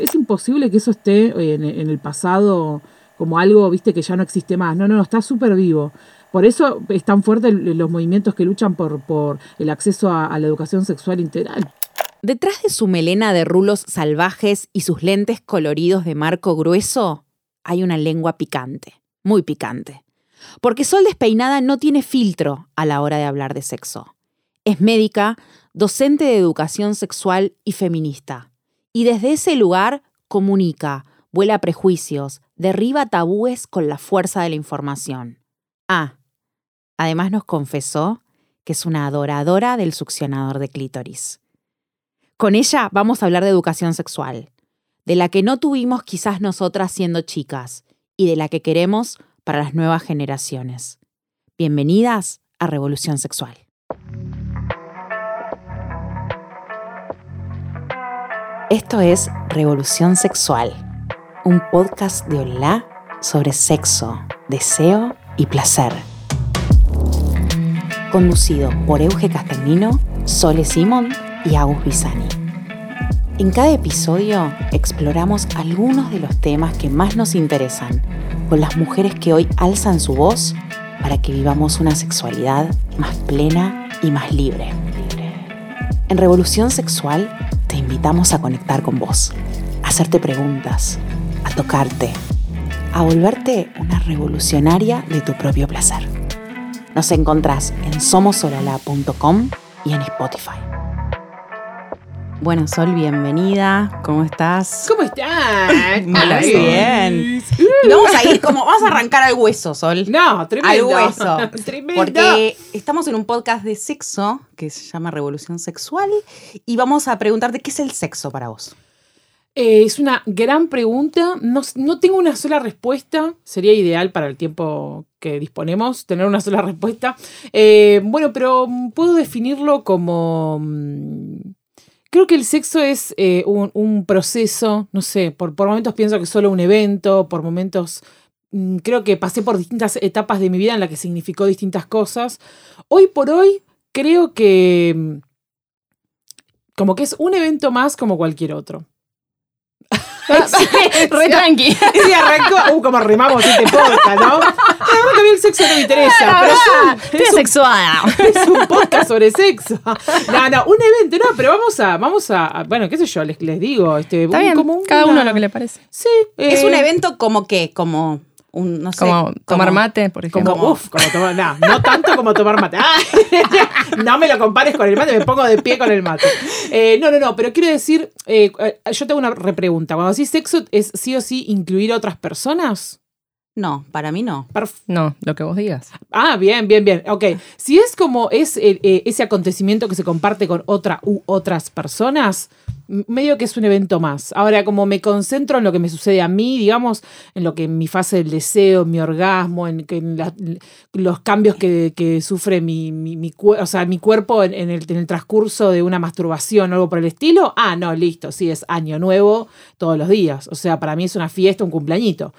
es imposible que eso esté en, en el pasado como algo, viste, que ya no existe más. No, no, está súper vivo. Por eso es tan fuerte los movimientos que luchan por, el acceso a la educación sexual integral. Detrás de su melena de rulos salvajes y sus lentes coloridos de marco grueso, hay una lengua picante, muy picante. Porque Sol Despeinada no tiene filtro a la hora de hablar de sexo. Es médica, docente de educación sexual y feminista. Y desde ese lugar comunica, vuela prejuicios, derriba tabúes con la fuerza de la información. Ah, además nos confesó que es una adoradora del succionador de clítoris. Con ella vamos a hablar de educación sexual, de la que no tuvimos quizás nosotras siendo chicas y de la que queremos para las nuevas generaciones. Bienvenidas a Revolución Sexual. Esto es Revolución Sexual, un podcast de Olá sobre sexo, deseo y placer. Conducido por Euge Castellino, Sole Simón y Agus Bisani. En cada episodio exploramos algunos de los temas que más nos interesan con las mujeres que hoy alzan su voz para que vivamos una sexualidad más plena y más libre. En Revolución Sexual invitamos a conectar con vos, a hacerte preguntas, a tocarte, a volverte una revolucionaria de tu propio placer. Nos encontrás en somosolala.com y en Spotify. Bueno, Sol, bienvenida. ¿Cómo estás? ¿Cómo estás? Hola, bien. Y vamos a ir como, vamos a arrancar al hueso, Sol. No, tremendo. Al hueso. tremendo. Porque estamos en un podcast de sexo que se llama Revolución Sexual y vamos a preguntarte qué es el sexo para vos. Eh, es una gran pregunta. No, no tengo una sola respuesta. Sería ideal para el tiempo que disponemos tener una sola respuesta. Eh, bueno, pero puedo definirlo como mm, Creo que el sexo es eh, un, proceso, no sé, por, por momentos pienso que es solo un evento, por momentos mm, creo que pasé por distintas etapas de mi vida en las que significó distintas cosas. Hoy por hoy creo que mm, como que es un evento más como cualquier otro. re tranqui. Y arrancó, uh, como rimamos este podcast, ¿no? La que a mí el sexo no me interesa. pero es, un, sexual. es un podcast sobre sexo. No, no, un evento, no, pero vamos a, vamos a, bueno, qué sé yo, les, les digo, este, Está bien, como cada uno lo que le parece. Sí. es un eh, evento como que, como no sé, como tomar mate, por ejemplo. Como, uf, como tomar, no, no tanto como tomar mate. no me lo compares con el mate, me pongo de pie con el mate. Eh, no, no, no, pero quiero decir, eh, eh, yo tengo una repregunta. Cuando decís sexo, ¿es sí o sí incluir a otras personas? No, para mí no. no, lo que vos digas. Ah, bien, bien, bien. Ok. Si es como es ese acontecimiento que se comparte con otra u otras personas, medio que es un evento más. Ahora, como me concentro en lo que me sucede a mí, digamos, en lo que en mi fase del deseo, mi orgasmo, en, los cambios que, sufre mi, mi, o sea, mi cuerpo en, el, en, el, transcurso de una masturbación o algo por el estilo, ah, no, listo, sí, es año nuevo todos los días. O sea, para mí es una fiesta, un cumpleañito.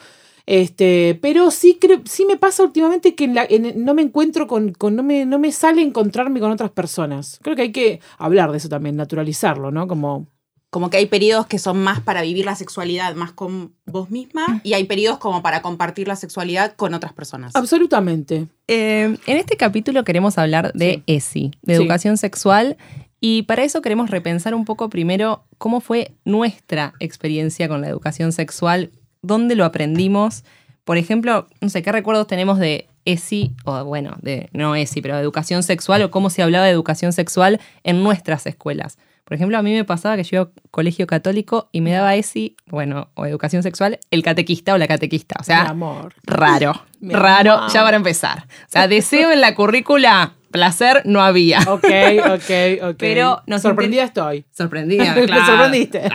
Este, pero sí, creo, sí me pasa últimamente que no me encuentro con, no, me, no me sale encontrarme con otras personas. Creo que hay que hablar de eso también, naturalizarlo, ¿no? Como como que hay periodos que son más para vivir la sexualidad más con vos misma y hay periodos como para compartir la sexualidad con otras personas. Absolutamente. Eh, en este capítulo queremos hablar de ESI, de educación sexual, y para eso queremos repensar un poco primero cómo fue nuestra experiencia con la educación sexual, dónde lo aprendimos. Por ejemplo, no sé, ¿qué recuerdos tenemos de ESI, o bueno, de no ESI, pero de educación sexual, o cómo se hablaba de educación sexual en nuestras escuelas? Por ejemplo, a mí me pasaba que yo iba a colegio católico y me daba ese, bueno, o educación sexual, el catequista o la catequista. O sea, amor. raro, raro, ya para empezar. O sea, deseo en la currícula, placer no había. Ok, ok, ok. Pero nos sorprendida estoy. Sorprendida, claro. Me sorprendiste.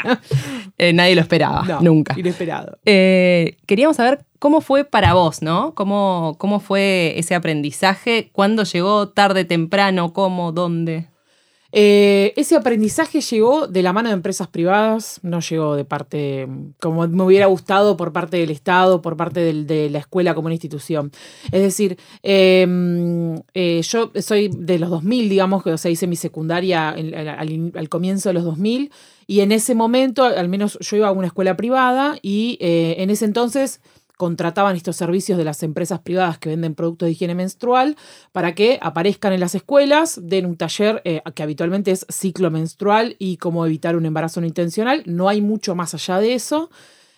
Eh, nadie lo esperaba, no, nunca. Inesperado. Eh, queríamos saber cómo fue para vos, ¿no? ¿Cómo, ¿Cómo fue ese aprendizaje? ¿Cuándo llegó? ¿Tarde, temprano? ¿Cómo? ¿Dónde? Eh, ese aprendizaje llegó de la mano de empresas privadas, no llegó de parte, como me hubiera gustado, por parte del Estado, por parte de la escuela como una institución. Es decir, em, eh, yo soy de los 2000, digamos, que o sea, hice mi secundaria al, comienzo de los 2000, y en ese momento, al menos yo iba a una escuela privada, y eh, en ese entonces contrataban estos servicios de las empresas privadas que venden productos de higiene menstrual para que aparezcan en las escuelas, den un taller eh, que habitualmente es ciclo menstrual y cómo evitar un embarazo no intencional. No hay mucho más allá de eso.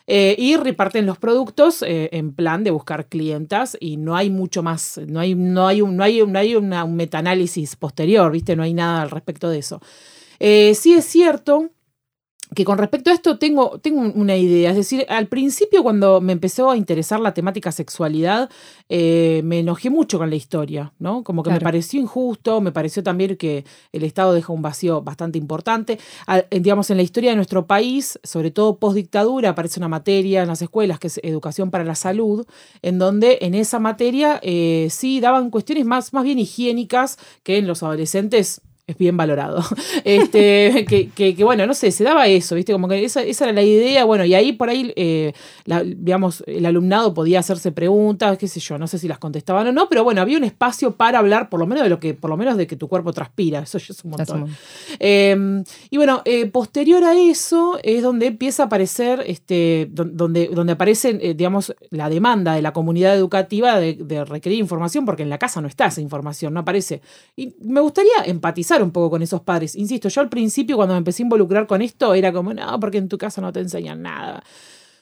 Eh, y reparten los productos eh, en plan de buscar clientas y no hay mucho más, no hay, no hay, un, no hay, no hay un metaanálisis posterior, ¿viste? No hay nada al respecto de eso. sí es cierto que con respecto a esto tengo, tengo una idea. Es decir, al principio cuando me empezó a interesar la temática sexualidad, eh, me enojé mucho con la historia, ¿no? Como que me pareció injusto, me pareció también que el Estado deja un vacío bastante importante. digamos, en la historia de nuestro país, sobre todo post dictadura, aparece una materia en las escuelas que es educación para la salud, en donde en esa materia eh, sí daban cuestiones más, más bien higiénicas que en los adolescentes es bien valorado. Este, que, que, bueno, no sé, se daba eso, ¿viste? Como que esa, esa era la idea, bueno, y ahí por ahí, eh, digamos, el alumnado podía hacerse preguntas, qué sé yo, no sé si las contestaban o no, pero bueno, había un espacio para hablar, por lo menos de lo que, por lo menos de que tu cuerpo transpira, eso ya es un montón. Em, y bueno, eh, posterior a eso es donde empieza a aparecer, este, donde, donde aparece, eh, digamos, la demanda de la comunidad educativa de, de requerir información, porque en la casa no está esa información, no aparece. Y me gustaría empatizar un poco con esos padres. Insisto, yo al principio cuando me empecé a involucrar con esto era como, no, porque en tu casa no te enseñan nada.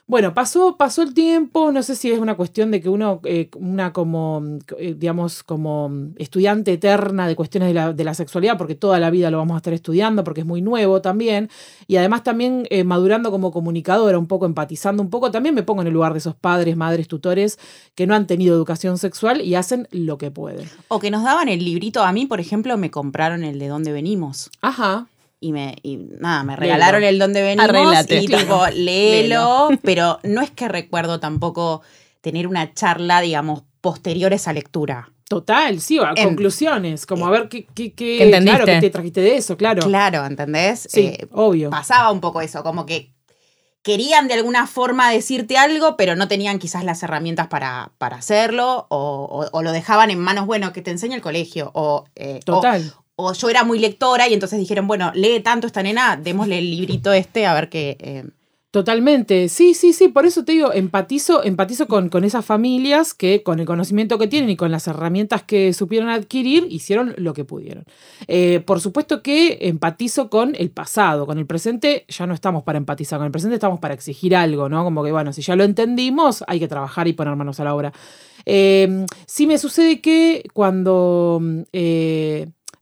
Bueno, pasó, pasó el tiempo, no sé si es una cuestión de que uno, eh, una como, eh, digamos, como estudiante eterna de cuestiones de la, de la, sexualidad, porque toda la vida lo vamos a estar estudiando, porque es muy nuevo también, y además también eh, madurando como comunicadora, un poco empatizando un poco, también me pongo en el lugar de esos padres, madres, tutores que no han tenido educación sexual y hacen lo que pueden. O que nos daban el librito, a mí, por ejemplo, me compraron el de dónde venimos. Ajá y me y nada, me regalaron el donde venimos y tipo, léelo, pero no es que recuerdo tampoco tener una charla, digamos, posterior a esa lectura. Total, sí, a conclusiones, como a ver qué, qué, qué claro, que te trajiste de eso, claro. Claro, ¿entendés? Sí, eh, obvio. Pasaba un poco eso, como que querían de alguna forma decirte algo, pero no tenían quizás las herramientas para, para hacerlo, o, o, lo dejaban en manos, bueno, que te enseñe el colegio, o, eh, Total o yo era muy lectora y entonces dijeron, bueno, lee tanto esta nena, démosle el librito este a ver qué... Eh". Totalmente, sí, sí, sí, por eso te digo, empatizo, empatizo con, con esas familias que con el conocimiento que tienen y con las herramientas que supieron adquirir, hicieron lo que pudieron. Eh, por supuesto que empatizo con el pasado, con el presente ya no estamos para empatizar, con el presente estamos para exigir algo, ¿no? Como que, bueno, si ya lo entendimos, hay que trabajar y poner manos a la obra. Eh, sí me sucede que cuando...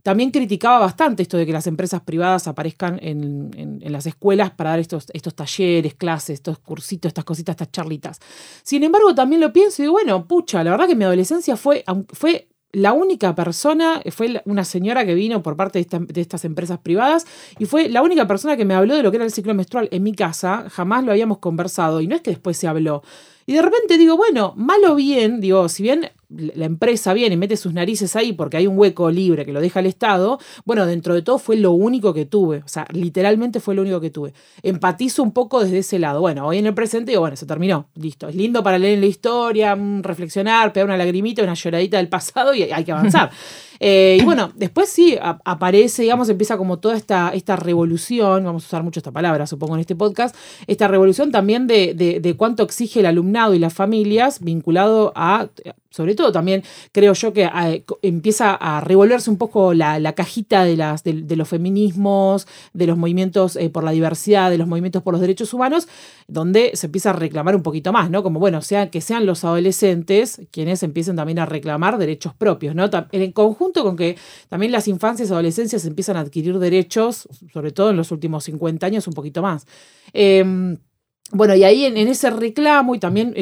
También criticaba bastante esto de que las empresas privadas aparezcan en, las escuelas para dar estos, talleres, clases, estos cursitos, estas cositas, estas charlitas. Sin embargo, también lo pienso y digo, bueno, pucha, la verdad que mi adolescencia fue, fue la única persona, fue una señora que vino por parte de, de, estas empresas privadas y fue la única persona que me habló de lo que era el ciclo menstrual en mi casa, jamás lo habíamos conversado y no es que después se habló. Y de repente digo, bueno, mal o bien, digo, si bien la empresa viene y mete sus narices ahí porque hay un hueco libre que lo deja el Estado, bueno, dentro de todo fue lo único que tuve, o sea, literalmente fue lo único que tuve. Empatizo un poco desde ese lado. Bueno, hoy en el presente digo, bueno, se terminó, listo. Es lindo para leer la historia, mm, reflexionar, pegar una lagrimita, una lloradita del pasado y hay que avanzar. Eh, y bueno, después sí aparece, digamos, empieza como toda esta, esta revolución, vamos a usar mucho esta palabra, supongo, en este podcast, esta revolución también de, de cuánto exige el alumnado y las familias vinculado a sobre todo también creo yo que eh, empieza a revolverse un poco la, cajita de, las, de, los feminismos, de los movimientos eh, por la diversidad, de los movimientos por los derechos humanos, donde se empieza a reclamar un poquito más, ¿no? Como, bueno, sea, que sean los adolescentes quienes empiecen también a reclamar derechos propios, ¿no? En conjunto con que también las infancias y adolescencias empiezan a adquirir derechos, sobre todo en los últimos 50 años, un poquito más. Em, bueno, y ahí en, ese reclamo y también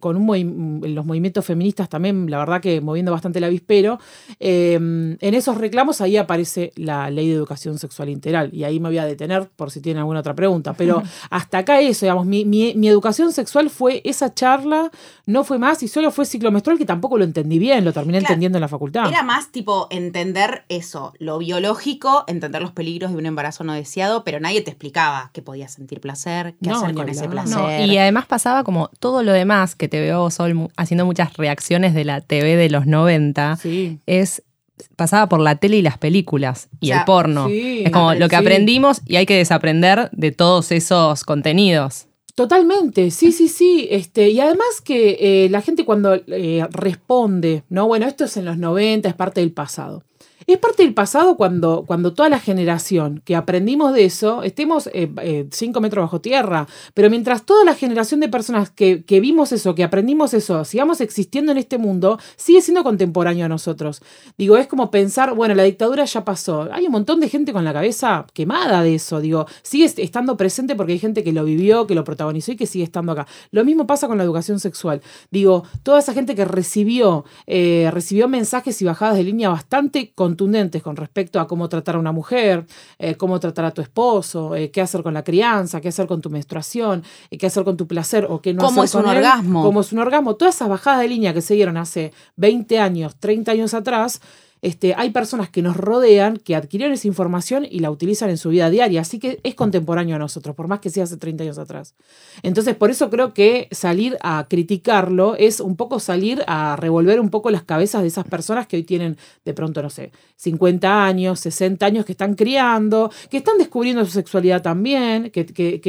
con un los movimientos feministas también, la verdad que moviendo bastante el avispero, em, en esos reclamos ahí aparece la ley de educación sexual integral. Y ahí me voy a detener por si tienen alguna otra pregunta. Pero hasta acá eso, digamos, mi, mi, educación sexual fue esa charla, no fue más y solo fue ciclo menstrual que tampoco lo entendí bien, lo terminé entendiendo en la facultad. Era más tipo entender eso, lo biológico, entender los peligros de un embarazo no deseado, pero nadie te explicaba que podías sentir placer, qué hacer con ese placer y además pasaba como todo lo demás que te veo Sol haciendo muchas reacciones de la TV de los 90. Es pasaba por la tele y las películas y el porno. es como lo que aprendimos y hay que desaprender de todos esos contenidos. Totalmente, sí, sí, sí. Este, y además que eh, la gente cuando eh, responde, ¿no? Bueno, esto es en los 90, es parte del pasado. Es parte del pasado cuando, cuando toda la generación que aprendimos de eso estemos eh, eh, cinco metros bajo tierra. Pero mientras toda la generación de personas que, que, vimos eso, que aprendimos eso, sigamos existiendo en este mundo, sigue siendo contemporáneo a nosotros. Digo, es como pensar, bueno, la dictadura ya pasó. Hay un montón de gente con la cabeza quemada de eso. Digo, sigue estando presente porque hay gente que lo vivió, que lo protagonizó y que sigue estando acá. Lo mismo pasa con la educación sexual. Digo, toda esa gente que recibió, eh, recibió mensajes y bajadas de línea bastante con con respecto a cómo tratar a una mujer, eh, cómo tratar a tu esposo, eh, qué hacer con la crianza, qué hacer con tu menstruación, eh, qué hacer con tu placer o qué no ¿Cómo es un orgasmo? Cómo es un orgasmo. Todas esas bajadas de línea que se dieron hace 20 años, 30 años atrás, este, hay personas que nos rodean, que adquirieron esa información y la utilizan en su vida diaria, así que es contemporáneo a nosotros, por más que sea hace 30 años atrás. Entonces, por eso creo que salir a criticarlo es un poco salir a revolver un poco las cabezas de esas personas que hoy tienen de pronto, no sé, 50 años, 60 años, que están criando, que están descubriendo su sexualidad también, que,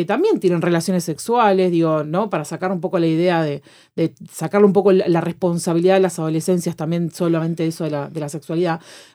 también tienen relaciones sexuales, digo, ¿no? Para sacar un poco la idea de, de sacarle un poco la responsabilidad de las adolescencias también solamente eso de la sexualidad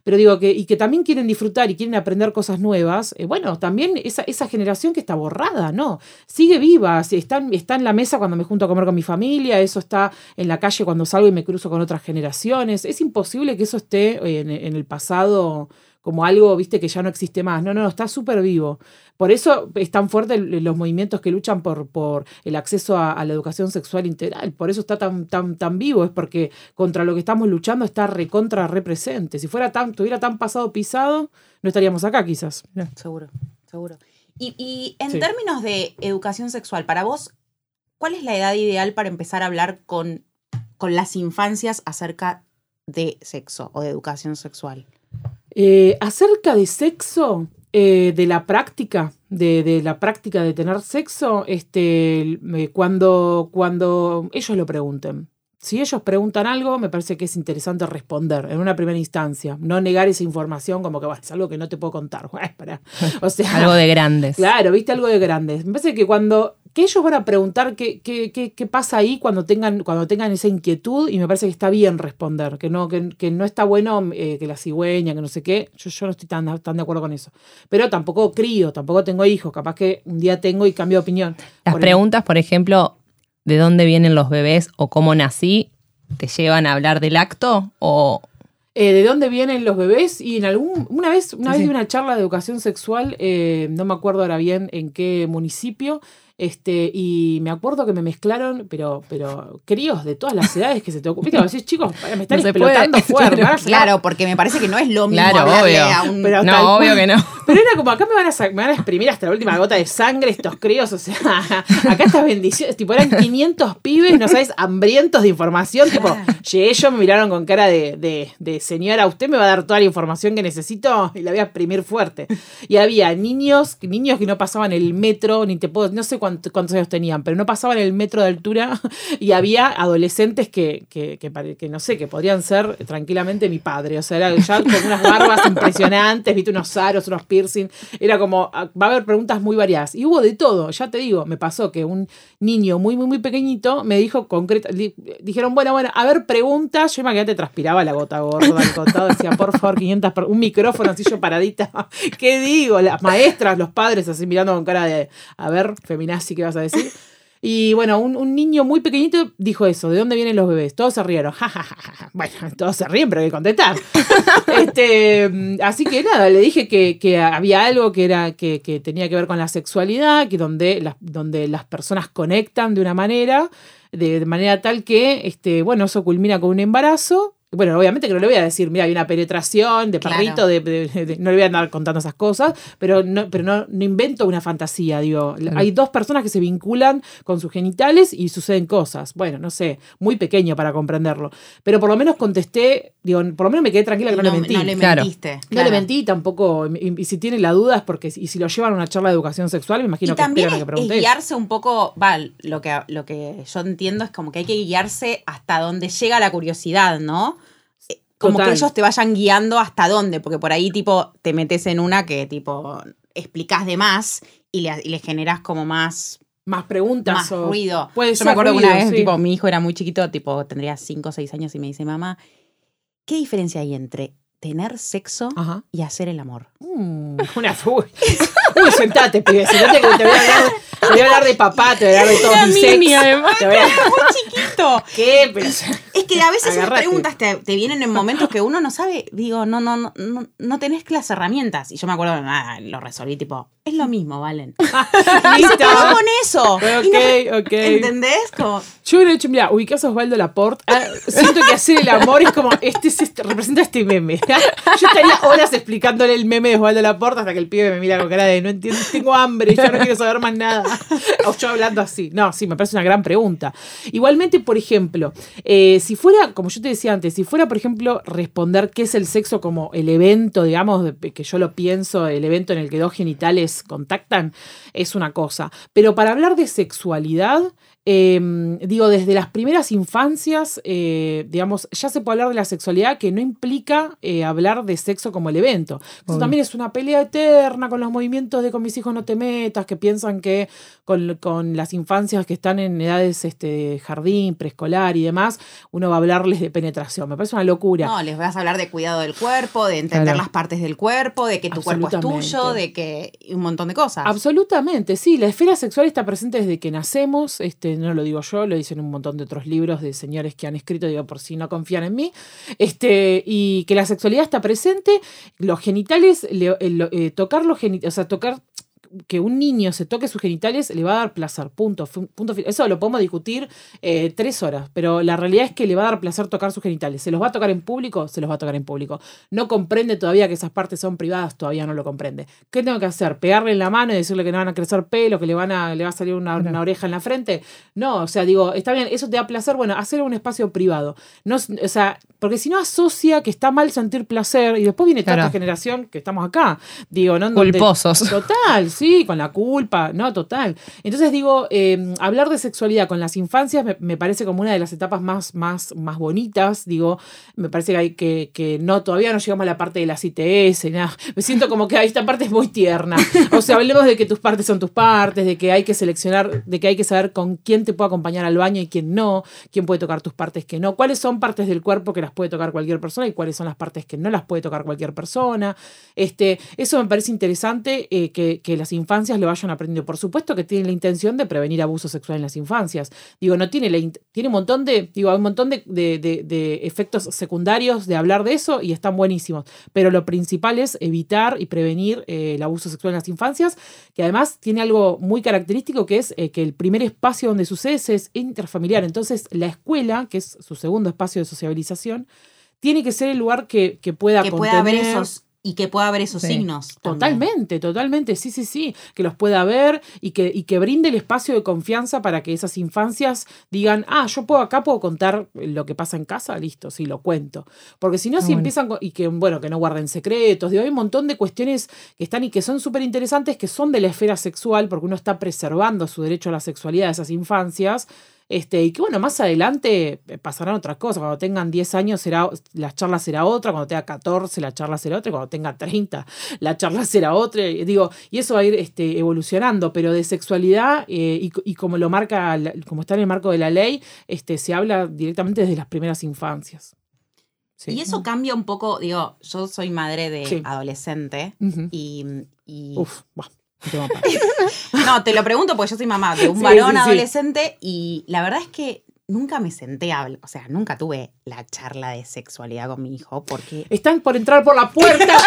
pero digo que, y que también quieren disfrutar y quieren aprender cosas nuevas, eh, bueno, también esa, esa, generación que está borrada, ¿no? Sigue viva, está, está en la mesa cuando me junto a comer con mi familia, eso está en la calle cuando salgo y me cruzo con otras generaciones, es imposible que eso esté en, en el pasado como algo, viste, que ya no existe más. No, no, está súper vivo. Por eso es tan fuerte los movimientos que luchan por, por el acceso a, la educación sexual integral. Por eso está tan, tan, tan vivo, es porque contra lo que estamos luchando está recontra represente. Si fuera tan, tuviera tan pasado pisado, no estaríamos acá quizás. Seguro, seguro. Y, en términos de educación sexual, para vos, ¿cuál es la edad ideal para empezar a hablar con, con las infancias acerca de sexo o de educación sexual? Eh, acerca de sexo, eh, de la práctica, de, la práctica de tener sexo, este, cuando, cuando ellos lo pregunten. Si ellos preguntan algo, me parece que es interesante responder en una primera instancia. No negar esa información como que es algo que no te puedo contar. O sea, algo de grandes. Claro, viste algo de grandes. Me parece que cuando que ellos van a preguntar qué, qué, qué, qué, pasa ahí cuando tengan, cuando tengan esa inquietud y me parece que está bien responder, que no, que, no está bueno eh, que la cigüeña, que no sé qué, yo, yo no estoy tan, tan de acuerdo con eso. Pero tampoco crío, tampoco tengo hijos, capaz que un día tengo y cambio de opinión. Las preguntas, por ejemplo, ¿de dónde vienen los bebés o cómo nací? ¿Te llevan a hablar del acto o, eh, de dónde vienen los bebés y en algún una vez una vez di una charla de educación sexual eh, no me acuerdo ahora bien en qué municipio este, y me acuerdo que me mezclaron, pero, pero críos de todas las edades que se te ocupan. Decís, chicos, me están explotando fuerte. Claro, porque me parece que no es lo mismo claro, obvio. a un... Pero no, obvio que no. Pero era como, acá me van, a, me van a exprimir hasta la última gota de sangre estos críos. O sea, acá estas bendiciones, tipo, eran 500 pibes, no sabes, hambrientos de información. Tipo, llegué yo, me miraron con cara de, de, de señora, usted me va a dar toda la información que necesito y la voy a exprimir fuerte. Y había niños, niños que no pasaban el metro, ni te puedo, no sé cuántos años tenían, pero no pasaban el metro de altura y había adolescentes que, que, que, no sé, que podrían ser tranquilamente mi padre. O sea, era ya con unas barbas impresionantes, viste unos aros, unos piercing. Era como, ah, va a haber preguntas muy variadas. Y hubo de todo, ya te digo, me pasó que un niño muy, muy, muy pequeñito me dijo concreta, dijeron, bueno, bueno, a ver, preguntas. Yo imagínate, transpiraba la gota gorda al contado, decía, por favor, 500, un micrófono así yo paradita. ¿Qué digo? Las maestras, los padres así mirando con cara de, a ver, feminazi, ¿qué vas a decir? Y bueno, un, un niño muy pequeñito dijo eso, ¿de dónde vienen los bebés? Todos se rieron. Ja, ja, ja, ja, ja. Bueno, todos se ríen, pero hay que contestar. Este, mm, así que nada, le dije que, que había algo que, era, que, que tenía que ver con la sexualidad, que donde las, donde las personas conectan de una manera, de, de manera tal que, este, bueno, eso culmina con un embarazo. Bueno, obviamente que no le voy a decir, mira, hay una penetración de Claro. perrito, de, de- de- no le voy a andar contando esas cosas, pero no, pero no, no invento una fantasía, digo. Hay dos personas que se vinculan con sus genitales y suceden cosas. Bueno, no sé, muy pequeño para comprenderlo. Pero por lo menos contesté, digo, por lo menos me quedé tranquila que no, le mentí. No le Claro. mentiste. No claro. le mentí tampoco. Y, y si tiene la duda es porque. Y si lo llevan a una charla de educación sexual, me imagino Y que también es, que es preguntes. guiarse un poco, va, lo que, lo que yo entiendo es como que hay que guiarse hasta donde llega la curiosidad, ¿no? Como Total. que ellos te vayan guiando hasta dónde, porque por ahí tipo te metes en una que tipo explicás de más y le, y le generás como más, Más preguntas. más o- ruido. Puede yo ser me acuerdo que una ruido, vez sí. tipo mi hijo era muy chiquito, tipo tendría 5 o 6 años y me dice, mamá, ¿qué diferencia hay entre tener sexo Ajá. y hacer el amor? Mm, una. Uy, Uy, sentate, pibe. Sentate que te voy a hablar. Te voy a hablar de papá, te voy a hablar de todo mi mini, sex. además. Te voy a- ¡Muy ¿Qué? Pero- Es que a veces esas Agarrate. preguntas te, te vienen en momentos que uno no sabe, digo, no, no, no, no, no tenés las herramientas. Y yo me acuerdo, nada, lo resolví, tipo, es lo mismo, Valen. Y se quedó con eso. Y no- Ok, ok. ¿Entendés? Como, Yo hubiera dicho, mira, ubicás a Osvaldo Laporte. ah, siento que hacer el amor es como, este, es este representa este meme. Yo estaría horas explicándole el meme de Osvaldo Laporte hasta que el pibe me mira con cara de no entiendo, tengo hambre, ya no quiero saber más nada. O yo hablando así. No, sí, me parece una gran pregunta. Igualmente, por ejemplo, eh, si fuera, como yo te decía antes, si fuera, por ejemplo, responder qué es el sexo como el evento, digamos, que yo lo pienso, el evento en el que dos genitales contactan, es una cosa. Pero para hablar de sexualidad, eh, digo, desde las primeras infancias, eh, digamos, ya se puede hablar de la sexualidad que no implica eh, hablar de sexo como el evento. Eso también es una pelea eterna con los movimientos de con mis hijos no te metas, que piensan que con, con las infancias que están en edades este, de jardín, preescolar y demás, uno va a hablarles de penetración. Me parece una locura. no, les vas a hablar de cuidado del cuerpo, de entender Claro. las partes del cuerpo, de que tu cuerpo es tuyo, de que un montón de cosas. Absolutamente, sí. La esfera sexual está presente desde que nacemos. Este, no lo digo yo, lo dicen un montón de otros libros de señores que han escrito, digo, por si no confían en mí. Este, y que la sexualidad está presente. Los genitales, le- eh, eh, tocar los genitales, o sea, tocar que un niño se toque sus genitales le va a dar placer, punto. punto Eso lo podemos discutir eh, tres horas, pero la realidad es que le va a dar placer tocar sus genitales. ¿Se los va a tocar en público? Se los va a tocar en público. No comprende todavía que esas partes son privadas, todavía no lo comprende. ¿Qué tengo que hacer? ¿Pegarle en la mano y decirle que no van a crecer pelo, que le, van a, le va a salir una, una oreja en la frente? No, o sea, digo, está bien, eso te da placer, bueno, hacerlo en un espacio privado. No, o sea, porque si no asocia que está mal sentir placer y después viene toda Claro. esta generación que estamos acá. Digo, ¿no? Donde- Culposos. Total, sí, con la culpa, no, total. Entonces digo, eh, hablar de sexualidad con las infancias me, me parece como una de las etapas más, más, más bonitas. Digo, me parece que hay que, que no, todavía no llegamos a la parte de las ITS, nada. Me siento como que esta parte es muy tierna. O sea, hablemos de que tus partes son tus partes, de que hay que seleccionar, de que hay que saber con quién te puede acompañar al baño y quién no, quién puede tocar tus partes que no, cuáles son partes del cuerpo que las puede tocar cualquier persona y cuáles son las partes que no las puede tocar cualquier persona. Este, eso me parece interesante eh, que, que las infancias lo vayan aprendiendo. Por supuesto que tienen la intención de prevenir abuso sexual en las infancias. Digo, no tiene la tiene un montón de, digo, un montón de, de- de- de efectos secundarios de hablar de eso y están buenísimos. Pero lo principal es evitar y prevenir eh, el abuso sexual en las infancias, que además tiene algo muy característico que es eh, que el primer espacio donde sucede es interfamiliar. Entonces, la escuela, que es su segundo espacio de sociabilización, tiene que ser el lugar que, que pueda que pueda haber esos y que pueda haber esos Sí. signos. también. Totalmente, totalmente, sí, sí, sí, que los pueda ver y que, y que brinde el espacio de confianza para que esas infancias digan, ah, yo puedo acá puedo contar lo que pasa en casa, listo, sí, lo cuento. Porque si no, Está si bueno. empiezan, y que, bueno, que no guarden secretos, digo, hay un montón de cuestiones que están y que son súper interesantes, que son de la esfera sexual, porque uno está preservando su derecho a la sexualidad de esas infancias. Este, y que bueno, más adelante eh, pasarán otras cosas. Cuando tengan 10 años, será, la charla será otra. Cuando tenga 14, la charla será otra. y Cuando tenga 30, la charla será otra. Y digo, y eso va a ir este, evolucionando. Pero de sexualidad, eh, y, y como lo marca, como está en el marco de la ley, este, se habla directamente desde las primeras infancias. Sí. Y eso cambia un poco, digo, yo soy madre de Sí. adolescente y Uf, no, te lo pregunto porque yo soy mamá de un Sí, varón sí, adolescente y la verdad es que nunca me senté a hablar, o sea, nunca tuve la charla de sexualidad con mi hijo porque... Están por entrar por la puerta.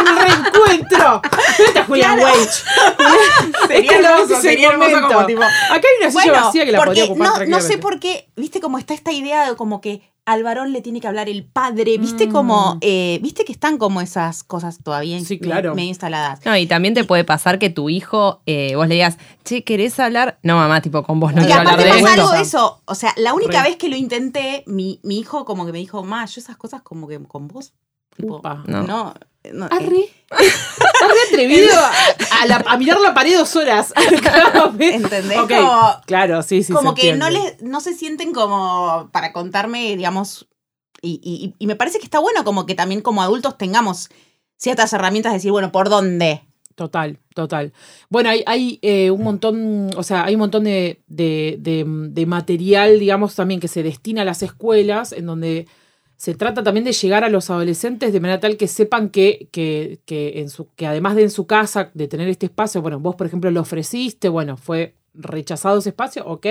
Un reencuentro. Vete a Julian Claro. Wage. Sería hermoso, sería hermoso como tipo- Acá hay una silla vacía que la podría ocupar no, no sé por qué, viste como está esta idea de como que al varón le tiene que hablar el padre, viste Mm. como, eh, viste que están como esas cosas todavía Sí, me- claro. medio instaladas. No, y también te puede pasar que tu hijo, eh, vos le digas, che, ¿querés hablar? No, mamá, tipo, con vos no y quiero hablar aparte de pasa esto. algo de eso, o sea, la única Re. vez que lo intenté, mi, mi hijo como que me dijo, ma, yo esas cosas como que con vos, tipo, Upa. no, No. No, eh, Arre. Estás re atrevido a, la- a mirar la pared dos horas. ¿Entendés? Como- Claro, sí, sí. como se que no les, no se sienten como para contarme, digamos, y, y- y me parece que está bueno como que también como adultos tengamos ciertas herramientas de decir, bueno, ¿por dónde? Total, total. Bueno, hay, hay eh, un montón, o sea, hay un montón de, de- de- de material, digamos, también que se destina a las escuelas, en donde se trata también de llegar a los adolescentes de manera tal que sepan que, que, que, en su, que además de en su casa, de tener este espacio, bueno, vos, por ejemplo, lo ofreciste, bueno, fue rechazado ese espacio, ok,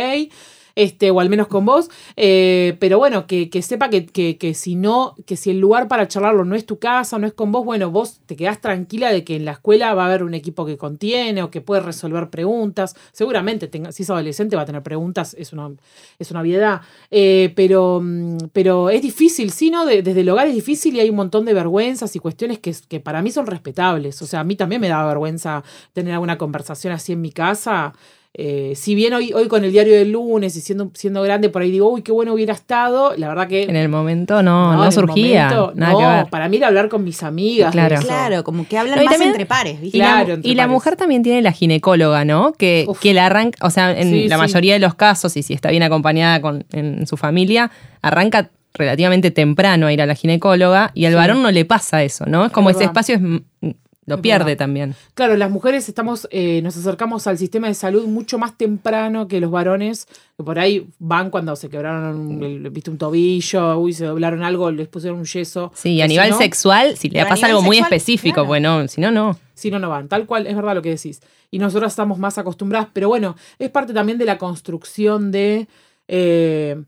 este, o al menos con vos, eh, pero bueno, que, que sepa que, que, que si no, que si el lugar para charlarlo no es tu casa, no es con vos, bueno, vos te quedás tranquila de que en la escuela va a haber un equipo que contiene o que puede resolver preguntas. Seguramente, tenga, si es adolescente, va a tener preguntas, es una, es una obviedad. Eh, pero, mm, pero es difícil, sí, ¿no? De- desde el hogar es difícil y hay un montón de vergüenzas y cuestiones que, que para mí son respetables. O sea, a mí también me da vergüenza tener alguna conversación así en mi casa. Eh, si bien hoy, hoy con el diario del lunes y siendo, siendo grande, por ahí digo, uy, qué bueno hubiera estado, la verdad que... En el momento no, no, en el surgía. momento, nada no, que ver. para mí era hablar con mis amigas. Claro. Claro, como que hablan No, y más también- entre pares, ¿viste? Y, Claro, la, entre y la pares. mujer también tiene la ginecóloga, ¿no? Que, Uf. que la arranca, o sea, en Sí, la sí. mayoría de los casos, y si está bien acompañada con, en su familia, arranca relativamente temprano a ir a la ginecóloga y al Sí. varón no le pasa eso, ¿no? Es como Es ese espacio es, lo Es pierde verdad. también. Claro, las mujeres estamos, eh, nos acercamos al sistema de salud mucho más temprano que los varones, que por ahí van cuando se quebraron un, el- viste, un tobillo, uy, se doblaron algo, les pusieron un yeso. Sí, y a si nivel no- sexual, si le pasa algo muy sexual, específico, claro. bueno, si no, no. Si no, no van. Tal cual, es verdad lo que decís. Y nosotros estamos más acostumbradas, pero bueno, es parte también de la construcción de. eh,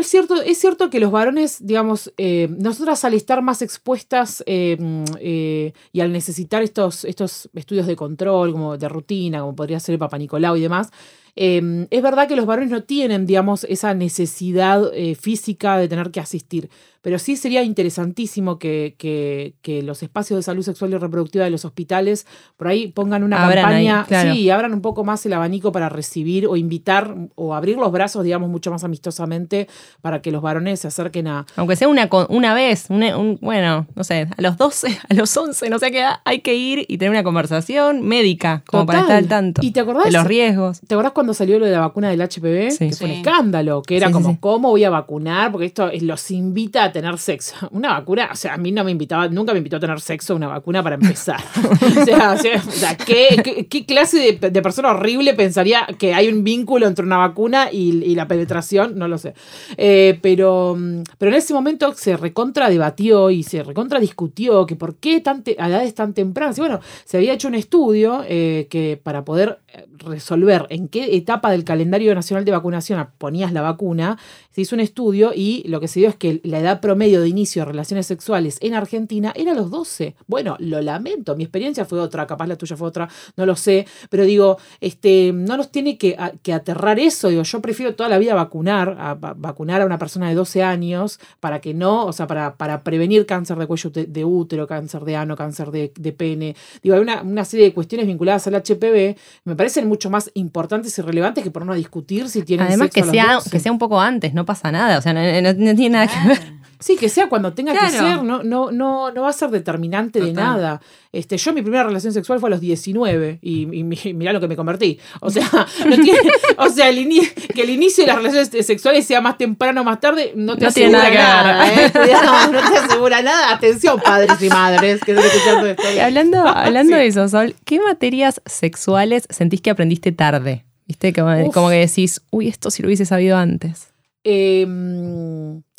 es cierto, es cierto que los varones, digamos, eh, nosotras al estar más expuestas eh, mm, eh, y al necesitar estos, estos estudios de control, como de rutina, como podría ser el Papa Nicolau y demás, eh, es verdad que los varones no tienen, digamos, esa necesidad eh, física de tener que asistir. Pero sí sería interesantísimo que, que- que los espacios de salud sexual y reproductiva de los hospitales por ahí pongan una Abran campaña, ahí, claro. sí, abran un poco más el abanico para recibir o invitar o abrir los brazos, digamos, mucho más amistosamente para que los varones se acerquen a, Aunque sea una, una vez, una- un- bueno, no sé, a los 12, a los 11, no sé qué, hay que ir y tener una conversación médica, como para estar al tanto. ¿Y te acordás? De los riesgos. ¿Te acordás cuando salió lo de la vacuna del HPV? Sí. Que fue un escándalo, que era como, sí. ¿cómo voy a vacunar? Porque esto es- los invita a tener sexo. Una vacuna, o sea, a mí no me invitaba, nunca me invitó a tener sexo una vacuna para empezar. o sea, o ¿qué, qué, qué clase de, de persona horrible pensaría que hay un vínculo entre una vacuna y, y la penetración? No lo sé. Eh, pero, mm, pero en ese momento se recontra debatió y se recontra discutió que por qué tan te- a edades tan tempranas. Y bueno, se había hecho un estudio eh, que para poder resolver en qué etapa del calendario nacional de vacunación ponías la vacuna, se hizo un estudio y lo que se dio es que la edad promedio de inicio de relaciones sexuales en Argentina era los 12. Bueno, lo lamento, mi experiencia fue otra, capaz la tuya fue otra, no lo sé, pero digo, este, no nos tiene que, a- que aterrar eso, digo, yo prefiero toda la vida vacunar, a, va- vacunar a una persona de 12 años para que no, o sea, para, para prevenir cáncer de cuello de, de útero, cáncer de ano, cáncer de, de pene, digo, hay una, una serie de cuestiones vinculadas al HPV, me parecen mucho más importantes y relevantes que ponernos a discutir si tienen Además sexo que a los sea, 12. que sea un poco antes, no pasa nada, o sea, no, no- no tiene nada que ver. Sí, que sea cuando tenga que ser, no, no, no, no va a ser determinante de nada. Este, yo mi primera relación sexual fue a los 19 y, y mi- mirá lo que me convertí. O sea, no tiene, o sea el que el inicio de las relaciones sexuales sea más temprano o más tarde, no te No asegura tiene nada nada. ¿eh? No te asegura nada. Atención, padres y madres que están escuchando esto. Y hablando hablando Sí. de eso, Sol, ¿qué materias sexuales sentís que aprendiste tarde? ¿Viste? Como que decís, uy, esto si lo hubiese sabido antes. Eh,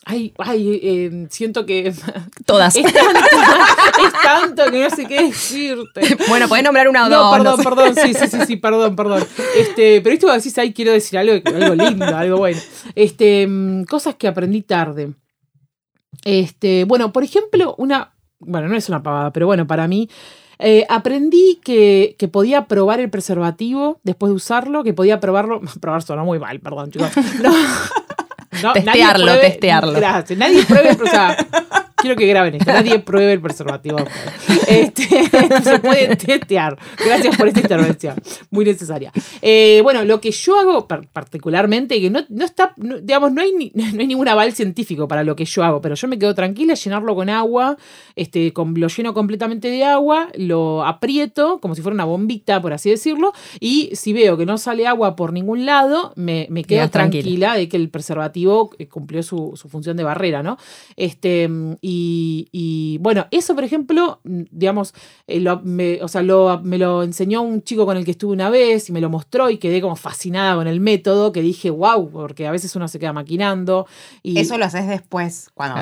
Ay, ay, eh, siento que. Todas. Es tanto, es tanto que no sé qué decirte. bueno, podés nombrar una o No, dos. perdón, no sé. perdón, sí, sí, sí, sí, perdón, perdón. Este, pero esto decís, ay, quiero decir algo, algo lindo, algo bueno. Este, mm, cosas que aprendí tarde. Este, bueno, por ejemplo, una, bueno, no es una pavada, pero bueno, para mí, eh, aprendí que, que podía probar el preservativo después de usarlo, que podía probarlo, probar sonó muy mal, perdón, chicos. No, no, nadie Testearlo, pruebe- testearlo. Gracias, nadie pruebe, o sea, quiero que graben esto, nadie pruebe el preservativo. Este, se puede testear. Gracias por esta intervención, muy necesaria. Eh, bueno, lo que yo hago par- particularmente, que no, no está, no- digamos, no hay, ni- no hay ningún aval científico para lo que yo hago, pero yo me quedo tranquila, llenarlo con agua, este, con, lo lleno completamente de agua, lo aprieto como si fuera una bombita, por así decirlo, y si veo que no sale agua por ningún lado, me, me quedo tranquila. tranquila de que el preservativo eh, cumplió su, su función de barrera, ¿no? Este, mm, y, y, bueno, eso, por ejemplo, mm, digamos, eh, lo- me, o sea, lo- me lo enseñó un chico con el que estuve una vez y me lo mostró y quedé como fascinada con el método, que dije, wow, porque a veces uno se queda maquinando. Y, Eso lo haces después, cuando,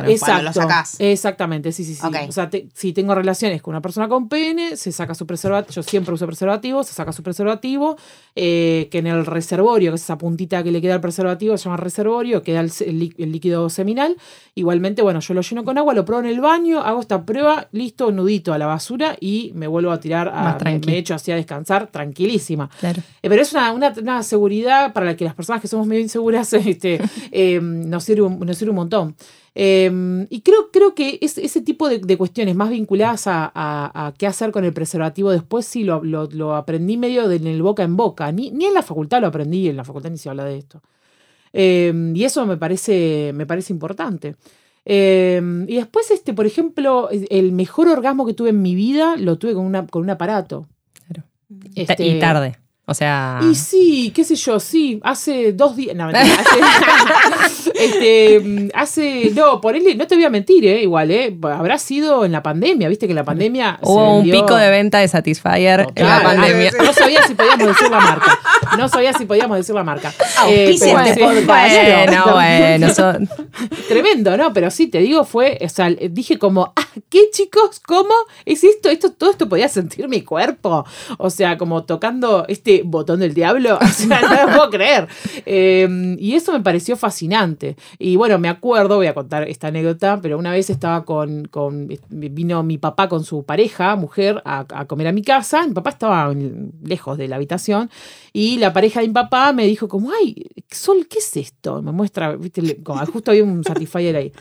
lo sacás. Exactamente, sí, sí, sí. O sea, te- si tengo relaciones con una persona con pene, se saca su preservativo, yo siempre uso preservativo, se saca su preservativo, eh, que en el reservorio, que es esa puntita que le queda al preservativo, se llama reservorio, queda el, el lí- el líquido seminal. Igualmente, bueno, yo lo lleno con agua, lo pruebo en el baño, hago esta prueba, listo, nudito a la basura y me vuelvo a tirar, a, me, echo así a descansar, tranquilísima. Claro. Eh, Pero es una, una, una seguridad para la que las personas que somos medio inseguras este, eh, nos, sirve un, nos sirve un montón. Eh, y creo, creo que es, ese tipo de, de cuestiones más vinculadas a, a- a qué hacer con el preservativo después sí lo, lo- lo aprendí medio de en el boca en boca. Ni, ni en la facultad lo aprendí, en la facultad ni se habla de esto. Eh, y eso me parece, me parece importante. Eh, y después, este, por ejemplo, el mejor orgasmo que tuve en mi vida lo tuve con, una, con un aparato. Claro. Este, Y tarde. O sea. y sí, qué sé yo, sí, hace dos días. No, mentira, hace, este, mm, hace. No, ponele, no te voy a mentir, ¿eh? Igual, ¿eh? Habrá sido en la pandemia, viste que en la pandemia. se Hubo un pico de venta de Satisfyer en la pandemia. No sabía si podíamos decir la marca. No sabía si podíamos decir la marca. Auspicia pero sí. podcast. Bueno, bueno. son- Tremendo, ¿no? Pero sí, te digo, fue, o sea, dije como, ah, ¿qué chicos? ¿Cómo? ¿Es esto? ¿Esto? ¿Todo esto podía sentir mi cuerpo? O sea, como tocando este botón del diablo. O sea, no lo puedo creer. Eh, y eso me pareció fascinante. Y bueno, me acuerdo, voy a contar esta anécdota, pero una vez estaba con, con vino mi papá con su pareja, mujer, a, a comer a mi casa. Mi papá estaba lejos de la habitación. Y la pareja de mi papá me dijo como, ay, Sol, ¿qué es esto? Me muestra, viste, como justo había un Satisfyer ahí.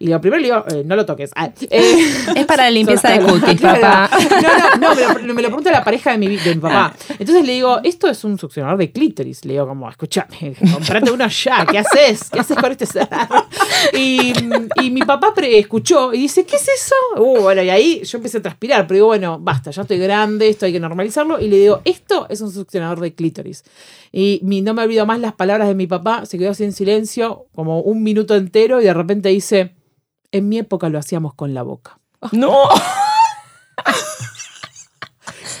Y lo primero le digo, eh, no lo toques. Ah, eh, Es para la limpieza de cookies, papá. No, no, no, me lo, me lo pregunta la pareja de mi, de mi papá. Entonces le digo, esto es un succionador de clítoris. Le digo, como, escúchame, comprate uno ya, ¿qué haces? ¿Qué haces con este? Y, y mi papá escuchó y dice, ¿qué es eso? Uh, bueno, y ahí yo empecé a transpirar, pero digo, bueno, basta, ya estoy grande, esto hay que normalizarlo. Y le digo, esto es un succionador de clítoris. Y mi- no me olvido más las palabras de mi papá, se quedó así en silencio, como un minuto entero, y de repente dice, en mi época lo hacíamos con la boca. No.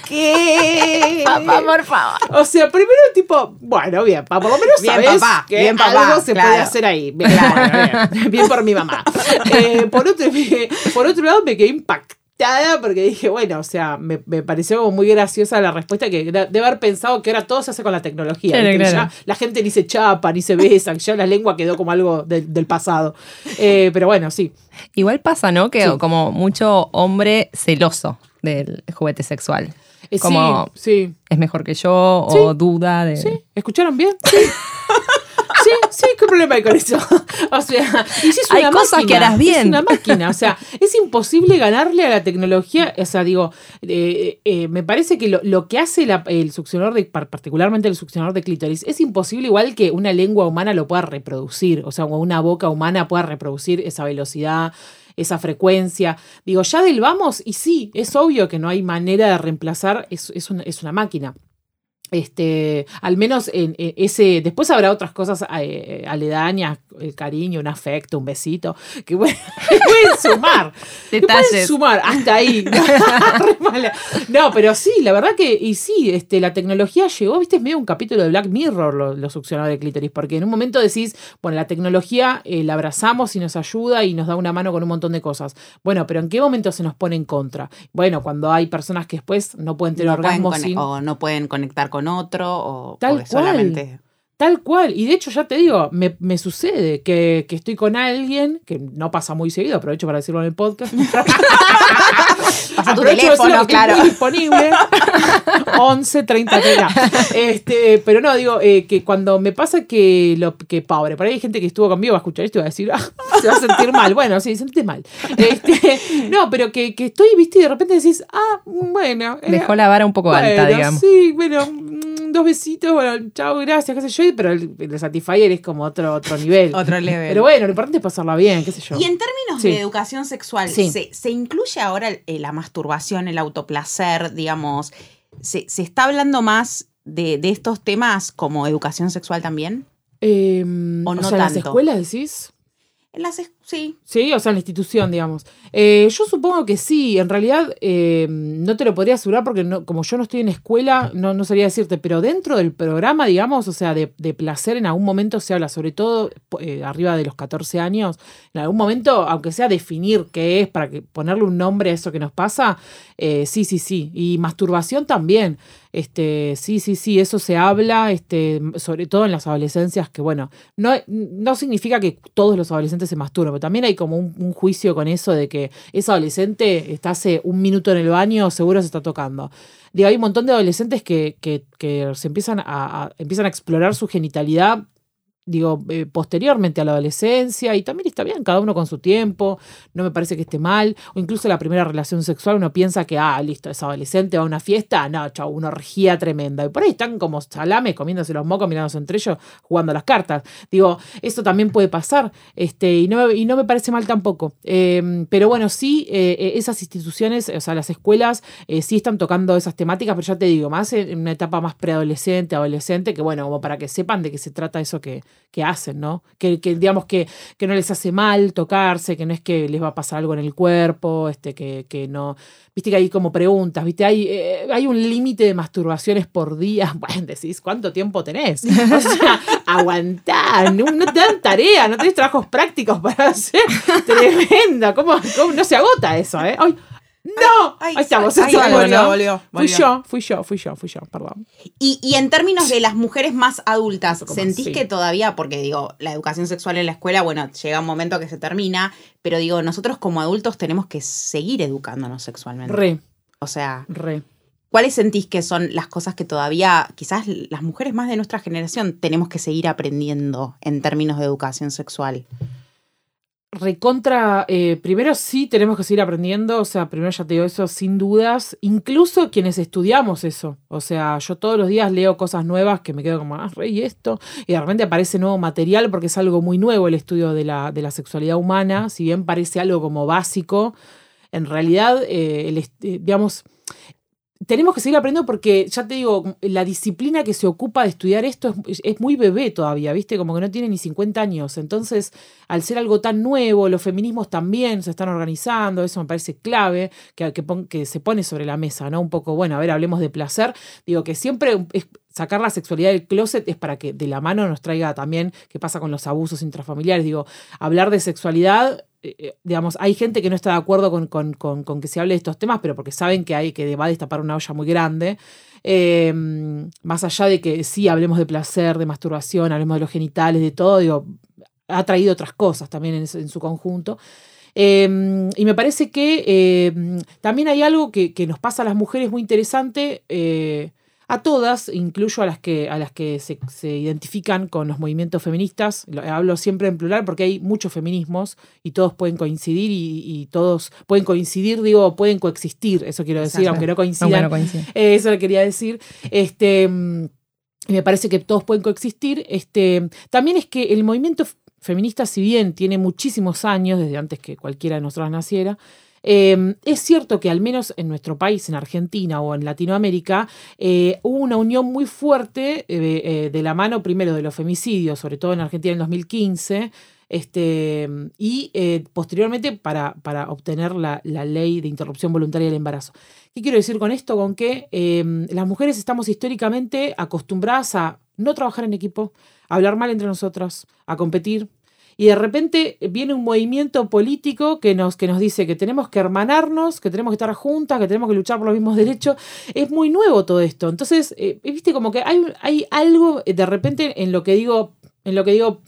¿Qué? Papá, por favor. O sea, primero tipo, bueno, bien, pa- por lo menos Bien, sabes papá, que bien, papá, algo se claro. puede hacer ahí. Bien, bueno, bien, bien por mi mamá. Eh, por, otro, por otro lado, me quedé impactada porque dije, bueno, o sea, me, me pareció como muy graciosa la respuesta que debe haber pensado que ahora todo se hace con la tecnología. Claro, ¿viste? Que claro. ya la gente ni se chapa, ni se besa, que ya la lengua quedó como algo del, del pasado. Eh, pero bueno, sí. Igual pasa, ¿no? Que Sí. como mucho hombre celoso del juguete sexual. Eh, Como- sí, sí. Es mejor que yo o duda de. ¿Sí? ¿Escucharon bien? Sí. Sí, sí, ¿qué problema hay con eso? O sea, y si es Hay una cosas máquina, que harás bien. Es una máquina, o sea, es imposible ganarle a la tecnología. O sea, digo, eh, eh, me parece que lo, lo que hace la- el succionador, de, particularmente el succionador de clítoris, es imposible igual que una lengua humana lo pueda reproducir, o sea, o una boca humana pueda reproducir esa velocidad esa frecuencia. Digo, ya del vamos, y sí, es obvio que no hay manera de reemplazar, es, es, una, es una máquina. este, al menos en, en ese, después habrá otras cosas eh, aledañas, el cariño, un afecto, un besito, que pueden, que pueden sumar. que pueden Detalles. sumar hasta ahí. No, pero sí, la verdad que, y sí, este, la tecnología llegó, viste, es medio un capítulo de Black Mirror lo, lo succionador de clítoris, porque en un momento decís, bueno, la tecnología eh, la abrazamos y nos ayuda y nos da una mano con un montón de cosas. Bueno, pero ¿en qué momento se nos pone en contra? Bueno, cuando hay personas que después no pueden tener No orgasmo sin... O no pueden conectar con otro, o Tal o cual. solamente. Tal cual. Y de hecho, ya te digo, me, me sucede que, que estoy con alguien, que no pasa muy seguido, aprovecho para decirlo en el podcast. Pasa tu Aprovecho de decirlo teléfono, estoy claro. muy disponible. 11, 30, 30. Este, pero no, digo, eh, que cuando me pasa que, lo, que pobre, por ahí hay gente que estuvo conmigo va a escuchar esto y va a decir, "Ah, se va a sentir mal. Bueno, sí, sentite mal. Este, no, pero que, que estoy, viste, y de repente decís, ah, bueno. era- Dejó la vara un poco alta, digamos. Sí, bueno, mm, dos besitos, bueno, chao, gracias, qué sé yo, pero el, el Satisfyer es como otro, otro nivel. Otro level. Pero bueno, lo importante es pasarla bien, qué sé yo. Y en términos Sí. de educación sexual, Sí. ¿se, se incluye ahora el- eh, la masturbación, el autoplacer, digamos? ¿Se, se está hablando más de, de estos temas como educación sexual también? Eh, o o no sea, en las tanto. escuelas decís. En las sí. Sí, o sea, en la institución, digamos. Eh, yo supongo que sí, en realidad eh, no te lo podría asegurar porque no, como yo no estoy en escuela, no, no sabría decirte, pero dentro del programa, digamos, o sea, de, de placer en algún momento se habla, sobre todo eh, arriba de los 14 años, en algún momento, aunque sea definir qué es, para que ponerle un nombre a eso que nos pasa, eh, sí, sí, sí. Y masturbación también. Este, sí, sí, sí, eso se habla, este, sobre todo en las adolescencias, que bueno, no, no significa que todos los adolescentes se masturben, pero también hay como un, juicio con eso de que ese adolescente está hace un minuto en el baño, seguro se está tocando. Digo, hay un montón de adolescentes que, que, que se empiezan a- empiezan a explorar su genitalidad digo, eh, posteriormente a la adolescencia, y también está bien, cada uno con su tiempo, no me parece que esté mal, o incluso la primera relación sexual, uno piensa que, ah, listo, es adolescente, va a una fiesta, no, chao, una orgía tremenda, y por ahí están como salame, comiéndose los mocos, mirándose entre ellos, jugando las cartas. Digo, esto también puede pasar, este, y, no, y no me parece mal tampoco. Eh, pero bueno, sí, eh, eh, esas instituciones, o sea, las escuelas, sí están tocando esas temáticas, pero ya te digo, más en una etapa más preadolescente, adolescente, que bueno, como para que sepan de qué se trata eso que, que hacen, ¿no? Que, que digamos que, que no les hace mal tocarse, que no es que les va a pasar algo en el cuerpo, este, que, que no. Viste que hay como preguntas, viste, hay, eh, hay un límite de masturbaciones por día. Bueno, decís, ¿cuánto tiempo tenés? O sea, aguantá, no, no te dan tarea, no tenés trabajos prácticos para hacer. Tremenda, ¿cómo, cómo no se agota eso, eh? Ay, ¡No! Ay, Ahí estamos. volvió, volvió. volvió, Fui yo, fui yo, fui yo, fui yo, perdón. Y, y en términos de las mujeres más adultas, ¿sentís sí. que todavía, porque digo, la educación sexual en la escuela, bueno, llega un momento que se termina, pero digo, nosotros como adultos tenemos que seguir educándonos sexualmente? Re, O sea, re. ¿cuáles sentís que son las cosas que todavía, quizás las mujeres más de nuestra generación, tenemos que seguir aprendiendo en términos de educación sexual? Recontra, eh, primero sí tenemos que seguir aprendiendo, o sea, primero ya te digo eso sin dudas, incluso quienes estudiamos eso, o sea, yo todos los días leo cosas nuevas que me quedo como, ah, re, y esto, y de repente aparece nuevo material porque es algo muy nuevo el estudio de la, de la sexualidad humana, si bien parece algo como básico, en realidad, eh, el eh, digamos, tenemos que seguir aprendiendo porque, ya te digo, la disciplina que se ocupa de estudiar esto es, es muy bebé todavía, ¿viste? Como que no tiene ni 50 años. Entonces, al ser algo tan nuevo, los feminismos también se están organizando, eso me parece clave, que, que, se pone sobre la mesa, ¿no? Un poco, bueno, a ver, hablemos de placer. Digo que siempre sacar la sexualidad del closet es para que de la mano nos traiga también qué pasa con los abusos intrafamiliares. Digo, hablar de sexualidad, eh, eh, digamos, hay gente que no está de acuerdo con, con- con- que se hable de estos temas, pero porque saben que hay que va a destapar una olla muy grande. Eh, más allá de que sí hablemos de placer, de masturbación, hablemos de los genitales, de todo, digo, ha traído otras cosas también en, su- conjunto. Eh, y me parece que eh, también hay algo que, que nos pasa a las mujeres muy interesante, eh, a todas, incluyo a las que, a las que se, se identifican con los movimientos feministas. Lo- hablo siempre en plural porque hay muchos feminismos y todos pueden coincidir y, y todos pueden coincidir, digo, pueden coexistir, eso quiero decir, Exacto. aunque no coincidan. No coincide. Eh, eso le quería decir. Este, mm, me parece que todos pueden coexistir. Este, también es que el movimiento feminista, si bien tiene muchísimos años, desde antes que cualquiera de nosotros naciera, Eh, es cierto que al menos en nuestro país, en Argentina o en Latinoamérica, eh, hubo una unión muy fuerte eh, eh, de la mano primero de los femicidios, sobre todo en Argentina en 2015, este, y posteriormente para, para obtener la, la ley de interrupción voluntaria del embarazo. ¿Qué quiero decir con esto? Con que eh, las mujeres estamos históricamente acostumbradas a no trabajar en equipo, a hablar mal entre nosotras, a competir. Y de repente viene un movimiento político que nos, que nos dice que tenemos que hermanarnos, que tenemos que estar juntas, que tenemos que luchar por los mismos derechos. Es muy nuevo todo esto. Entonces, eh, viste, como que hay, hay algo eh, de repente en lo que digo, en lo que digo,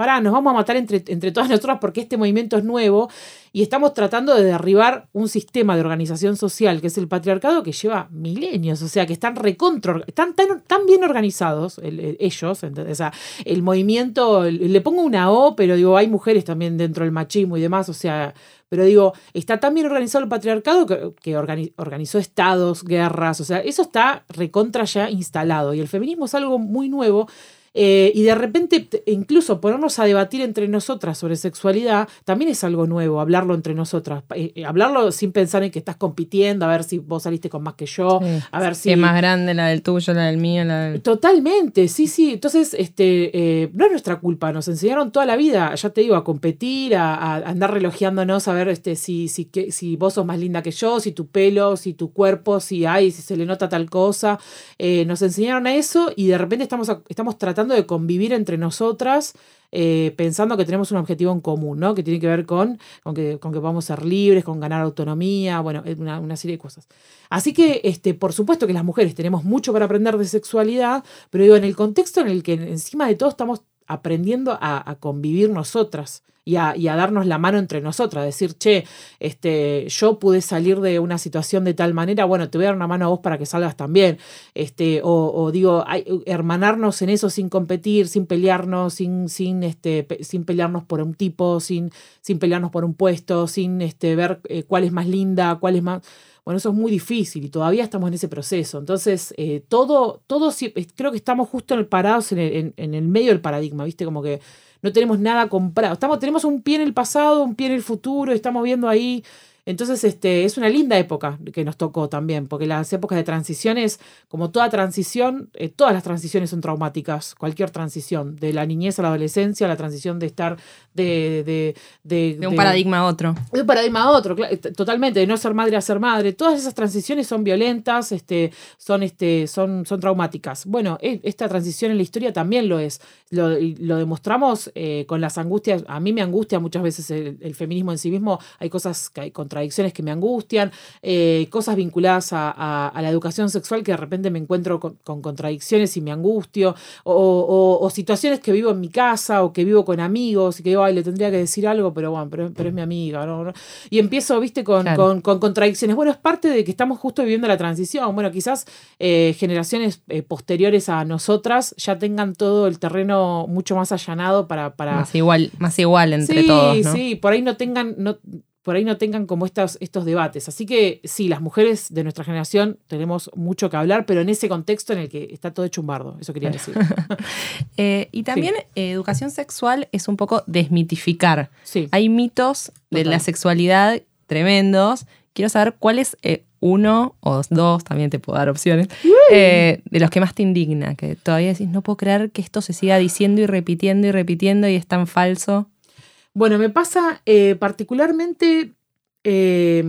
pará, nos vamos a matar entre, entre todas nosotras porque este movimiento es nuevo y estamos tratando de derribar un sistema de organización social que es el patriarcado que lleva milenios, o sea, que están recontra, están tan, tan bien organizados el- el- ellos, ¿entendés? o sea, el movimiento, le pongo una O, pero digo, hay mujeres también dentro del machismo y demás, o sea, pero digo, está tan bien organizado el patriarcado que, que organi- organizó estados, guerras, o sea, eso está recontra ya instalado y el feminismo es algo muy nuevo. Eh, y de repente, incluso ponernos a debatir entre nosotras sobre sexualidad también es algo nuevo, hablarlo entre nosotras. Eh, eh, hablarlo sin pensar en que estás compitiendo, a ver si vos saliste con más que yo, Sí. a ver Si es más grande la del tuyo, la del mío, la del... Totalmente, sí, sí. Entonces, este, eh, no es nuestra culpa, nos enseñaron toda la vida, ya te digo, a competir, a, a andar relojeándonos, a ver este, si, si, que, si vos sos más linda que yo, si tu pelo, si tu cuerpo, si hay, si se le nota tal cosa. Nos enseñaron a eso y de repente estamos, estamos tratando de convivir entre nosotras. eh, pensando que tenemos un objetivo en común, ¿no? Que tiene que ver con, con, que, con que podamos ser libres, con ganar autonomía, bueno, una, una serie de cosas. Así que, este, por supuesto que las mujeres tenemos mucho para aprender de sexualidad, pero digo, en el contexto en el que encima de todo estamos aprendiendo a, convivir nosotras y a, darnos la mano entre nosotras, decir, che, este, yo pude salir de una situación de tal manera, bueno, te voy a dar una mano a vos para que salgas también. Este, o, o digo, hermanarnos en eso sin competir, sin pelearnos, sin, sin, este, sin pelearnos por un tipo, sin, sin pelearnos por un puesto, sin este, ver eh, cuál es más linda, cuál es más... Bueno, eso es muy difícil y todavía estamos en ese proceso. Entonces, eh, todo, todo creo que estamos justo en el parados en el, en- en el medio del paradigma, ¿viste? Como que no tenemos nada comprado. Estamos, tenemos un pie en el pasado, un pie en el futuro, estamos viendo ahí. Entonces, este, es una linda época que nos tocó también, porque las épocas de transiciones, como toda transición, eh, todas las transiciones son traumáticas, cualquier transición, de la niñez a la adolescencia, la transición de estar de... De, de, De un de- paradigma a otro. de un paradigma a otro, t- totalmente, de no ser madre a ser madre. Todas esas transiciones son violentas, este, son, este, son, son traumáticas. Bueno, e- esta transición en la historia también lo es. Lo, lo demostramos eh, con las angustias. A mí me angustia muchas veces el, el feminismo en sí mismo. Hay cosas, que hay contradicciones que me angustian, eh, cosas vinculadas a, a- a la educación sexual que de repente me encuentro con, con contradicciones y me angustio. O, o- o situaciones que vivo en mi casa o que vivo con amigos y que digo, ay, le tendría que decir algo, pero bueno, pero, pero es mi amiga. ¿no? ¿no? Y empiezo, viste, con, Claro. con, con contradicciones. Bueno, es parte de que estamos justo viviendo la transición. Bueno, quizás eh, generaciones eh, posteriores a nosotras ya tengan todo el terreno mucho más allanado para... para Más igual, más igual entre sí, todos, ¿no? Sí, por ahí no tengan... No, por ahí no tengan como estos, estos debates. Así que sí, las mujeres de nuestra generación tenemos mucho que hablar, pero en ese contexto en el que está todo hecho un bardo, eso quería decir. Eh, y también eh, educación sexual es un poco desmitificar. Sí. Hay mitos de Total. la sexualidad tremendos. Quiero saber cuál es eh, uno o dos, también te puedo dar opciones, de los que más te indigna, que todavía decís, no puedo creer que esto se siga diciendo y repitiendo y repitiendo y es tan falso. Bueno, me pasa eh, particularmente eh,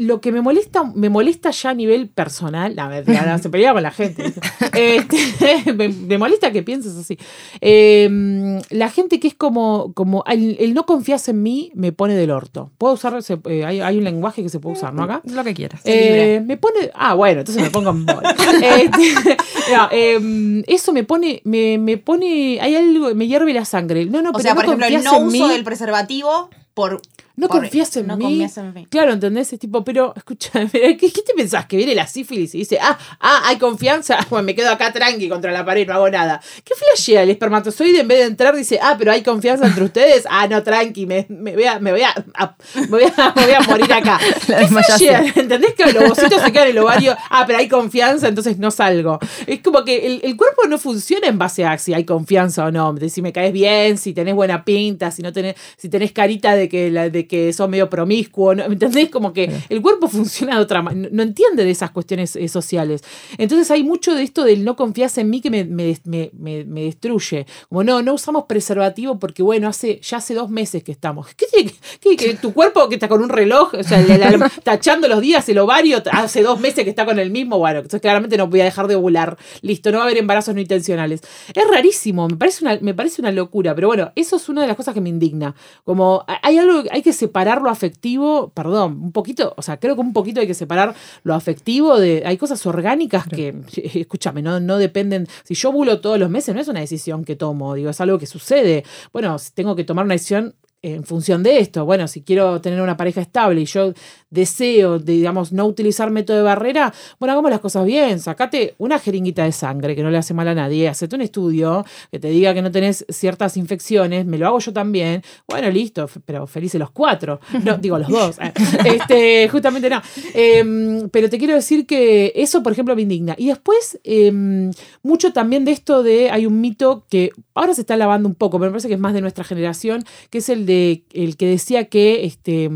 lo que me molesta, me molesta ya a nivel personal. Mentira, no, se pelea con la gente. Este, me, me molesta que pienses así. Eh, la gente que es como, como el, el no confías en mí me pone del orto. Puedo usar, se- eh, hay, hay un lenguaje que se puede usar, ¿no? Acá. Lo que quieras. Eh, me pone. Ah, bueno, entonces me pongo en. Este, no, eh, eso me pone. Me, me pone. Hay algo. Me hierve la sangre. No, no, O pero sea, no por ejemplo, el no en uso mí. del preservativo por. No confías en no mí. confías en mí. Claro, ¿entendés? Es tipo, pero escúchame, ¿qué, qué te pensás? Que viene la sífilis y dice, ah, ah, hay confianza, bueno, me quedo acá tranqui contra la pared, no hago nada. ¿Qué flashea el espermatozoide en vez de entrar? Dice, ah, pero hay confianza entre ustedes. Ah, no, tranqui, me, me voy, a, me, voy, a, a- me, voy, a, me voy a morir acá. ¿Qué flashea? ¿Entendés que los ovocitos se quedan en el ovario? Ah, pero hay confianza, entonces no salgo. Es como que el, el cuerpo no funciona en base a si hay confianza o no. De si me caes bien, si tenés buena pinta, si no tenés, si tenés carita de que, la, de que sos medio promiscuo, ¿no? ¿me entendés? Como que el cuerpo funciona de otra manera, no entiende de esas cuestiones eh, sociales. Entonces hay mucho de esto del no confiarse en mí que me, me, me, me, destruye. Como no, no usamos preservativo porque bueno, hace, ya hace dos meses que estamos. ¿Qué tiene que, que tu cuerpo que está con un reloj, o sea, tachando los días, el ovario, hace dos meses que está con el mismo, bueno, entonces claramente no voy a dejar de ovular. Listo, no va a haber embarazos no intencionales. Es rarísimo, me parece una, me parece una locura, pero bueno, eso es una de las cosas que me indigna. Como hay algo, hay que separar lo afectivo, perdón, un poquito, o sea, creo que un poquito hay que separar lo afectivo de, hay cosas orgánicas que, escúchame, no, no dependen, si yo bulo todos los meses no es una decisión que tomo, digo, es algo que sucede. Bueno, tengo que tomar una decisión en función de esto, bueno, si quiero tener una pareja estable y yo deseo, digamos, no utilizar método de barrera, bueno, hagamos las cosas bien, sacate una jeringuita de sangre que no le hace mal a nadie, hacete un estudio que te diga que no tenés ciertas infecciones, me lo hago yo también, bueno, listo, pero felices los cuatro, no, digo los dos, eh. este, justamente no, em, pero te quiero decir que eso, por ejemplo, me indigna. Y después, em, mucho también de esto de, hay un mito que ahora se está lavando un poco, pero me parece que es más de nuestra generación, que es el de el que decía que este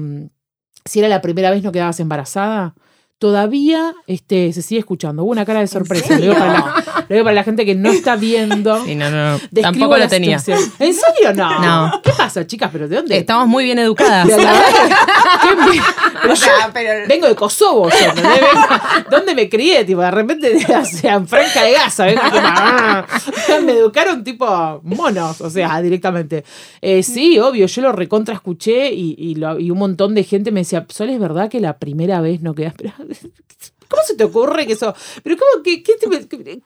si era la primera vez no quedabas embarazada, todavía este, se sigue escuchando. Hubo una cara de sorpresa. Lo digo, para la, gente que no está viendo. Sí, no, no, Tampoco lo tenía. ¿En serio? No. no. ¿Qué pasa, chicas? ¿Pero de dónde? Estamos muy bien educadas. pero yo vengo de Kosovo. ¿Dónde me crié? Tipo, de repente, o sea, en Franca de Gaza. Ah, me educaron tipo monos, o sea, directamente. Eh, sí, obvio, yo lo recontra escuché y, y, un montón de gente me decía, Sol, es verdad que la primera vez no quedas. ¿Cómo se te ocurre que eso? Pero ¿cómo, qué,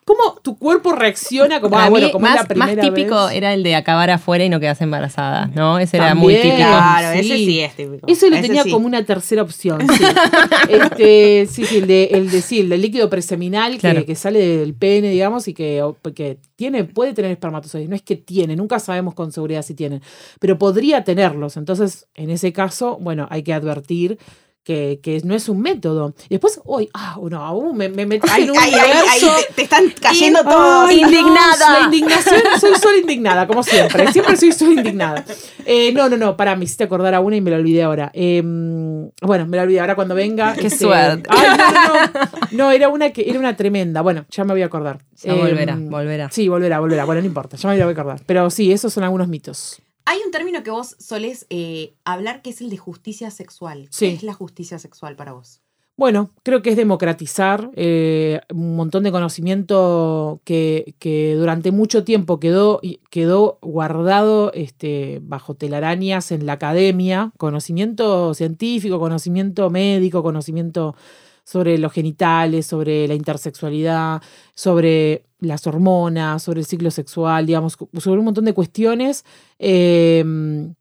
cómo tu cuerpo reacciona como, ah, bueno, como más, es la primera Más típico era el de acabar afuera y no quedas embarazada, ¿no? Ese era muy típico. Claro, ese sí es típico. Eso lo tenía como una tercera opción. Sí. este, sí, sí, el de, el de, sí, el del líquido preseminal que, que, sale del pene, digamos, y que, que tiene, puede tener espermatozoides. No es que tiene, nunca sabemos con seguridad si tienen, pero podría tenerlos. Entonces, en ese caso, bueno, hay que advertir que, que, no es un método. Y después, hoy, ah, no, me, me metí en un universo. te, están cayendo todos. indignada. la indignación, soy solo indignada, como siempre. Siempre soy solo indignada. Eh, no, no, no, para, me hiciste acordar a una y me la olvidé ahora. Em, bueno, me la olvidé ahora cuando venga. Qué este, suerte. Ay, no, no, no. No, era una que era una tremenda. Bueno, ya me voy a acordar. Ya volverá, em, volverá. Sí, volverá, volverá. Bueno, no importa, ya me voy a acordar. Pero sí, esos son algunos mitos. Hay un término que vos solés eh, hablar que es el de justicia sexual. Sí. ¿Qué es la justicia sexual para vos? Bueno, creo que es democratizar eh, un montón de conocimiento que, que, durante mucho tiempo quedó, quedó guardado este, bajo telarañas en la academia, conocimiento científico, conocimiento médico, conocimiento sobre los genitales, sobre la intersexualidad, sobre las hormonas, sobre el ciclo sexual, digamos, sobre un montón de cuestiones em,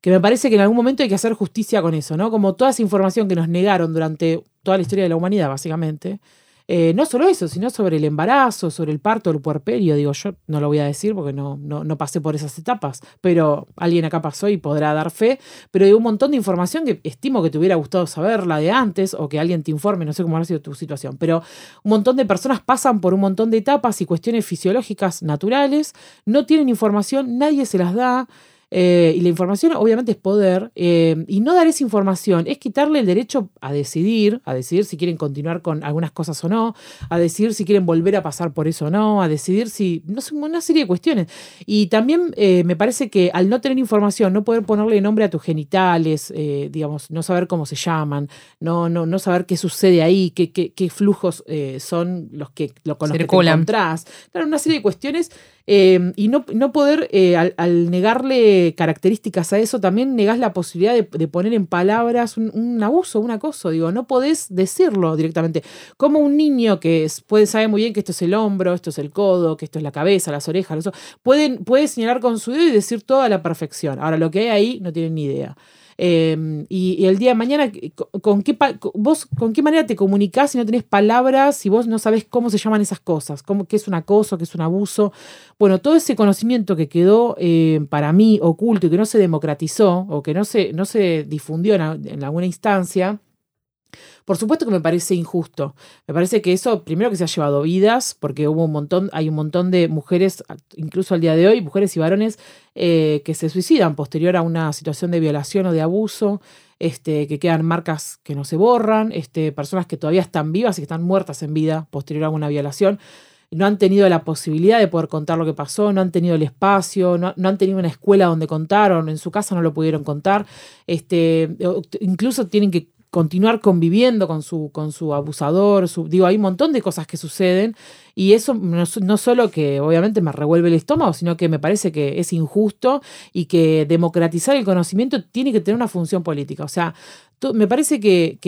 que me parece que en algún momento hay que hacer justicia con eso, ¿no? Como toda esa información que nos negaron durante toda la historia de la humanidad, básicamente, eh, no solo eso, sino sobre el embarazo, sobre el parto, el puerperio. Digo, yo no lo voy a decir porque no, no, pasé por esas etapas, pero alguien acá pasó y podrá dar fe. Pero hay un montón de información que estimo que te hubiera gustado saberla de antes o que alguien te informe, no sé cómo ha sido tu situación. Pero un montón de personas pasan por un montón de etapas y cuestiones fisiológicas naturales, no tienen información, nadie se las da. Eh, y la información obviamente es poder, eh, y no dar esa información es quitarle el derecho a decidir, a decidir si quieren continuar con algunas cosas o no, a decidir si quieren volver a pasar por eso o no, a decidir si, no sé, una serie de cuestiones. Y también eh, me parece que al no tener información, no poder ponerle nombre a tus genitales, digamos, no saber cómo se llaman, no, no, no saber qué sucede ahí, qué, qué, qué flujos son los que, lo, con los que te encontrás. Claro, una serie de cuestiones Em, y no, no poder, eh, al, negarle características a eso, también negás la posibilidad de, poner en palabras un, abuso, un acoso. Digo, no podés decirlo directamente. Como un niño que puede saber muy bien que esto es el hombro, esto es el codo, que esto es la cabeza, las orejas, pueden, puede señalar con su dedo y decir toda la perfección. Ahora, lo que hay ahí no tienen ni idea. Em, y, el día de mañana, ¿con qué, vos, ¿con qué manera te comunicás si no tenés palabras, si vos no sabés cómo se llaman esas cosas? Cómo, ¿Qué es un acoso? ¿Qué es un abuso? Bueno, todo ese conocimiento que quedó eh, para mí oculto y que no se democratizó o que no se, no se difundió en, alguna instancia, Por supuesto que me parece injusto. Me parece que eso, primero que se ha llevado vidas, porque hubo un montón, hay un montón de mujeres, incluso al día de hoy, mujeres y varones eh, que se suicidan posterior a una situación de violación o de abuso, este, que quedan marcas que no se borran, este, personas que todavía están vivas y que están muertas en vida posterior a una violación no han tenido la posibilidad de poder contar lo que pasó, no han tenido el espacio, no, han tenido una escuela donde contaron, en su casa no lo pudieron contar, este, incluso tienen que continuar conviviendo con su, con su abusador, digo, hay un montón de cosas que suceden y eso no, solo que obviamente me revuelve el estómago, sino que me parece que es injusto y que democratizar el conocimiento tiene que tener una función política. O sea, me parece que,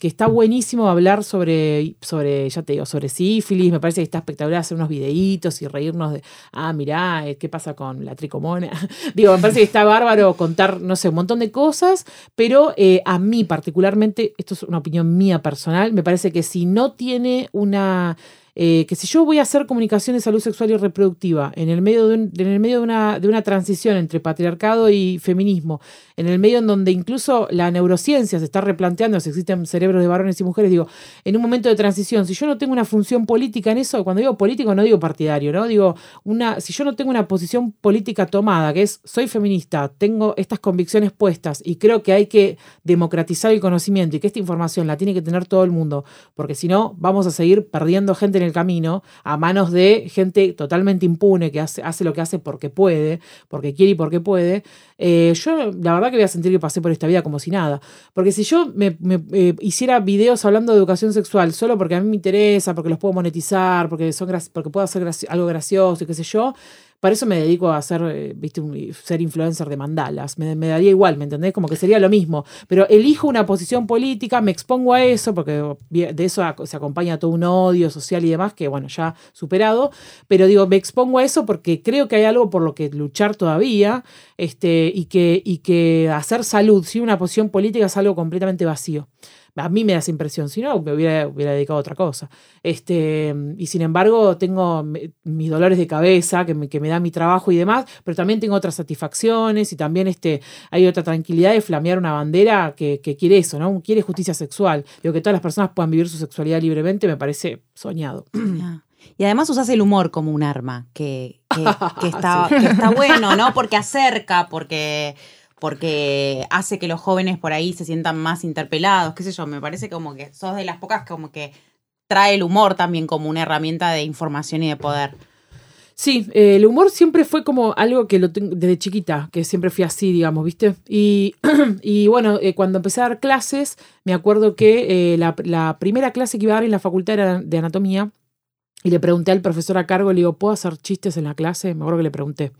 está buenísimo hablar sobre, sobre, ya te digo, sobre sífilis, me parece que está espectacular hacer unos videitos y reírnos de, ah, mirá, eh, ¿qué pasa con la tricomona? digo, me parece que está bárbaro contar, no sé, un montón de cosas, pero eh, a mí particularmente, esto es una opinión mía personal, me parece que si no tiene una eh, que si yo voy a hacer comunicación de salud sexual y reproductiva en el medio, de, en el medio de, una, de una transición entre patriarcado y feminismo, en el medio en donde incluso la neurociencia se está replanteando si existen cerebros de varones y mujeres, digo, en un momento de transición, si yo no tengo una función política en eso, cuando digo político no digo partidario, ¿no? Digo, una, si yo no tengo una posición política tomada, que es soy feminista, tengo estas convicciones puestas y creo que hay que democratizar el conocimiento y que esta información la tiene que tener todo el mundo, porque si no, vamos a seguir perdiendo gente en el camino a manos de gente totalmente impune que hace, hace lo que hace porque puede, porque quiere y porque puede, eh, yo la verdad que voy a sentir que pasé por esta vida como si nada. Porque si yo me, eh, hiciera videos hablando de educación sexual solo porque a mí me interesa, porque los puedo monetizar, porque, son porque puedo hacer algo gracioso y qué sé yo, para eso me dedico a hacer, eh, viste, ser influencer de mandalas. Me, daría igual, ¿me entendés? Como que sería lo mismo. Pero elijo una posición política, me expongo a eso, porque de eso se acompaña todo un odio social y demás, que bueno, ya superado. Pero digo, me expongo a eso porque creo que hay algo por lo que luchar todavía, este, y que, y que hacer salud sin una posición política es algo completamente vacío. A mí me da esa impresión, si no, me hubiera, hubiera dedicado a otra cosa. Este, y sin embargo, tengo mis dolores de cabeza que me, que me da mi trabajo y demás, pero también tengo otras satisfacciones y también este, hay otra tranquilidad de flamear una bandera que, quiere eso, ¿no? Quiere justicia sexual. Digo, que todas las personas puedan vivir su sexualidad libremente me parece soñado. Y además usas el humor como un arma, que, que, está, que está bueno, ¿no? Porque acerca, porque porque hace que los jóvenes por ahí se sientan más interpelados, qué sé yo, me parece como que sos de las pocas como que trae el humor también como una herramienta de información y de poder. Sí, eh, el humor siempre fue como algo que lo tengo desde chiquita, que siempre fui así, digamos, ¿viste? Y, y bueno, eh, cuando empecé a dar clases, me acuerdo que eh, la, la, primera clase que iba a dar en la facultad era de anatomía y le pregunté al profesor a cargo, le digo, ¿puedo hacer chistes en la clase? Me acuerdo que le pregunté.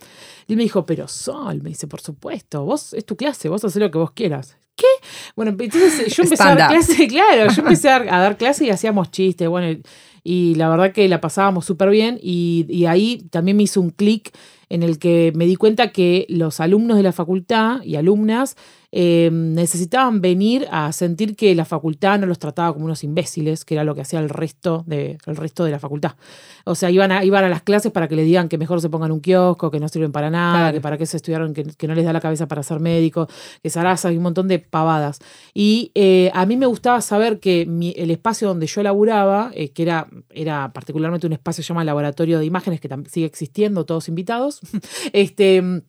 Y él me dijo, pero Sol, me dice, por supuesto, vos es tu clase, vos haces lo que vos quieras. ¿Qué? Bueno, entonces yo empecé a dar clase, claro, yo empecé a dar clase y hacíamos chistes, bueno, y la verdad que la pasábamos súper bien y, y ahí también me hizo un clic en el que me di cuenta que los alumnos de la facultad y alumnas Em, necesitaban venir a sentir que la facultad no los trataba como unos imbéciles, que era lo que hacía el resto de, el resto de la facultad. O sea, iban a, iban a las clases para que le digan que mejor se pongan un kiosco, que no sirven para nada, que para qué se estudiaron, que, no les da la cabeza para ser médico, que zaraza y un montón de pavadas. Y eh, a mí me gustaba saber que el espacio donde yo laburaba, eh, que era, era particularmente un espacio llamado Laboratorio de Imágenes, que sigue existiendo, todos invitados, este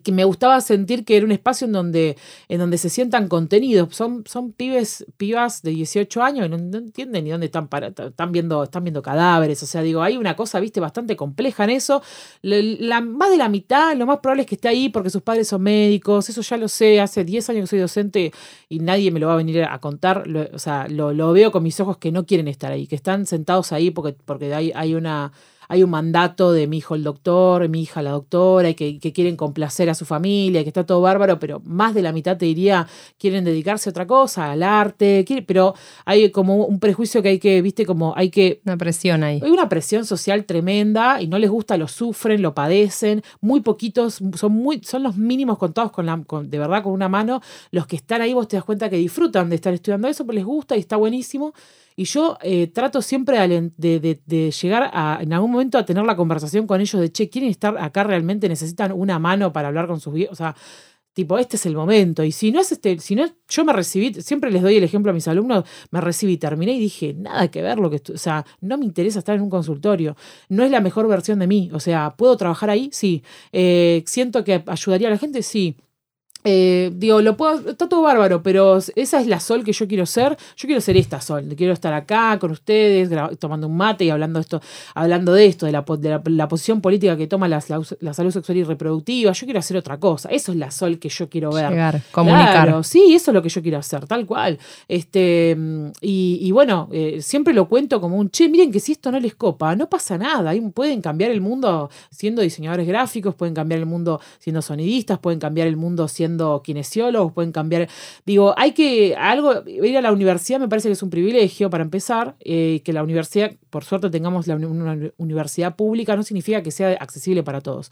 que me gustaba sentir que era un espacio en donde, en donde se sientan contenidos. Son, son pibes, pibas de 18 años y no, entienden ni dónde están para, están viendo, están viendo cadáveres. O sea, digo, hay una cosa, viste, bastante compleja en eso. La, más de la mitad, lo más probable es que esté ahí porque sus padres son médicos. Eso ya lo sé, hace 10 años que soy docente y nadie me lo va a venir a contar. o sea, lo, lo, veo con mis ojos que no quieren estar ahí, que están sentados ahí porque, porque hay, hay una hay un mandato de mi hijo el doctor, mi hija la doctora, y que, quieren complacer a su familia, que está todo bárbaro, pero más de la mitad te diría quieren dedicarse a otra cosa, al arte, pero hay como un prejuicio que hay que, viste, como hay que... Una presión ahí. Hay una presión social tremenda y no les gusta, lo sufren, lo padecen, muy poquitos, son, muy, son los mínimos contados con la, de verdad con una mano, los que están ahí vos te das cuenta que disfrutan de estar estudiando eso, pues les gusta y está buenísimo. Y yo eh, trato siempre de, llegar a, en algún momento a tener la conversación con ellos de, che, ¿quieren estar acá realmente? ¿Necesitan una mano para hablar con sus viejos? O sea, Tipo, este es el momento. Y si no es este, si no, yo me recibí, siempre les doy el ejemplo a mis alumnos, me recibí, terminé y dije, nada que ver lo que, o sea, no me interesa estar en un consultorio. No es la mejor versión de mí. O sea, ¿puedo trabajar ahí? Sí. Eh, ¿Siento que ayudaría a la gente? Sí. Eh, digo, lo puedo, está todo bárbaro, pero esa es la sol que yo quiero ser. Yo quiero ser esta sol. Quiero estar acá con ustedes, tomando un mate y hablando de esto, hablando de esto, de la, la, posición política que toma la, salud sexual y reproductiva. Yo quiero hacer otra cosa. Eso es la sol que yo quiero ver. Llegar, comunicar. sí, eso es lo que yo quiero hacer, tal cual. Este, y, bueno, eh, siempre lo cuento como un che, miren que si esto no les copa, no pasa nada. Pueden cambiar el mundo siendo diseñadores gráficos, pueden cambiar el mundo siendo sonidistas, pueden cambiar el mundo siendo kinesiólogos, pueden cambiar. Digo, hay que. Algo. Ir a la universidad me parece que es un privilegio para empezar. Eh, que la universidad, por suerte, tengamos una universidad pública, no significa que sea accesible para todos.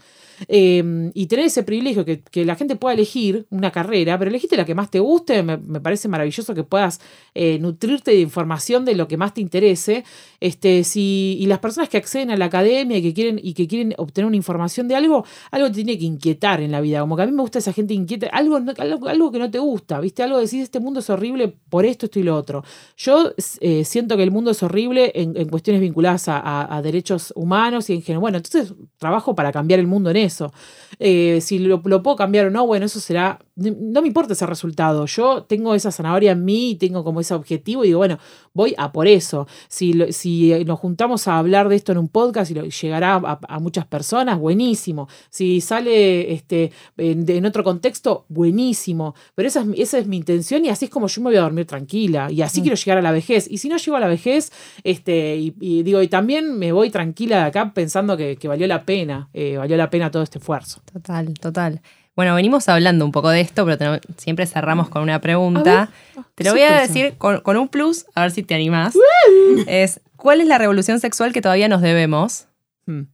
Eh, y tener ese privilegio, que, la gente pueda elegir una carrera, pero elegiste la que más te guste, me, parece maravilloso que puedas eh, nutrirte de información de lo que más te interese. Este, si, y las personas que acceden a la academia y que quieren, y que quieren obtener una información de algo, algo te tiene que inquietar en la vida. Como que a mí me gusta esa gente inquieta algo, algo, que no te gusta, ¿viste? Algo decís, este mundo es horrible por esto, esto y lo otro. Yo eh, siento que el mundo es horrible en, cuestiones vinculadas a, derechos humanos y en general. Bueno, entonces trabajo para cambiar el mundo en eso. Eh, si lo, puedo cambiar o no, bueno, eso será. No me importa ese resultado. Yo tengo esa zanahoria en mí y tengo como ese objetivo y digo, bueno, voy a por eso. Si, si nos juntamos a hablar de esto en un podcast y llegará a, muchas personas, buenísimo. Si sale este, en otro contexto, buenísimo, pero esa es, esa es mi intención y así es como yo me voy a dormir tranquila y así mm. quiero llegar a la vejez. Y si no llego a la vejez, este, y, digo, y también me voy tranquila de acá pensando que, valió la pena, eh, valió la pena todo este esfuerzo. Total, total. Bueno, venimos hablando un poco de esto, pero siempre cerramos con una pregunta. te lo voy a decir con, un plus, a ver si te animás. es, ¿cuál es la revolución sexual que todavía nos debemos? Hmm.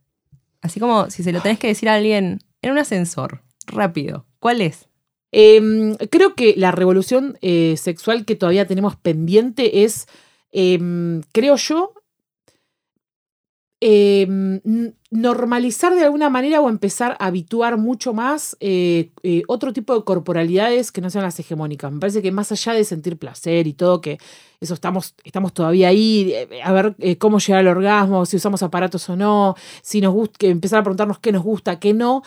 Así como si se lo tenés que decir a alguien en un ascensor, rápido. ¿Cuál es? Em, creo que la revolución eh, sexual que todavía tenemos pendiente es, em, creo yo, em, normalizar de alguna manera o empezar a habituar mucho más eh, eh, otro tipo de corporalidades que no sean las hegemónicas. Me parece que más allá de sentir placer y todo, que eso estamos, estamos todavía ahí, eh, a ver cómo llegar al orgasmo, si usamos aparatos o no, si nos gusta, empezar a preguntarnos qué nos gusta, qué no.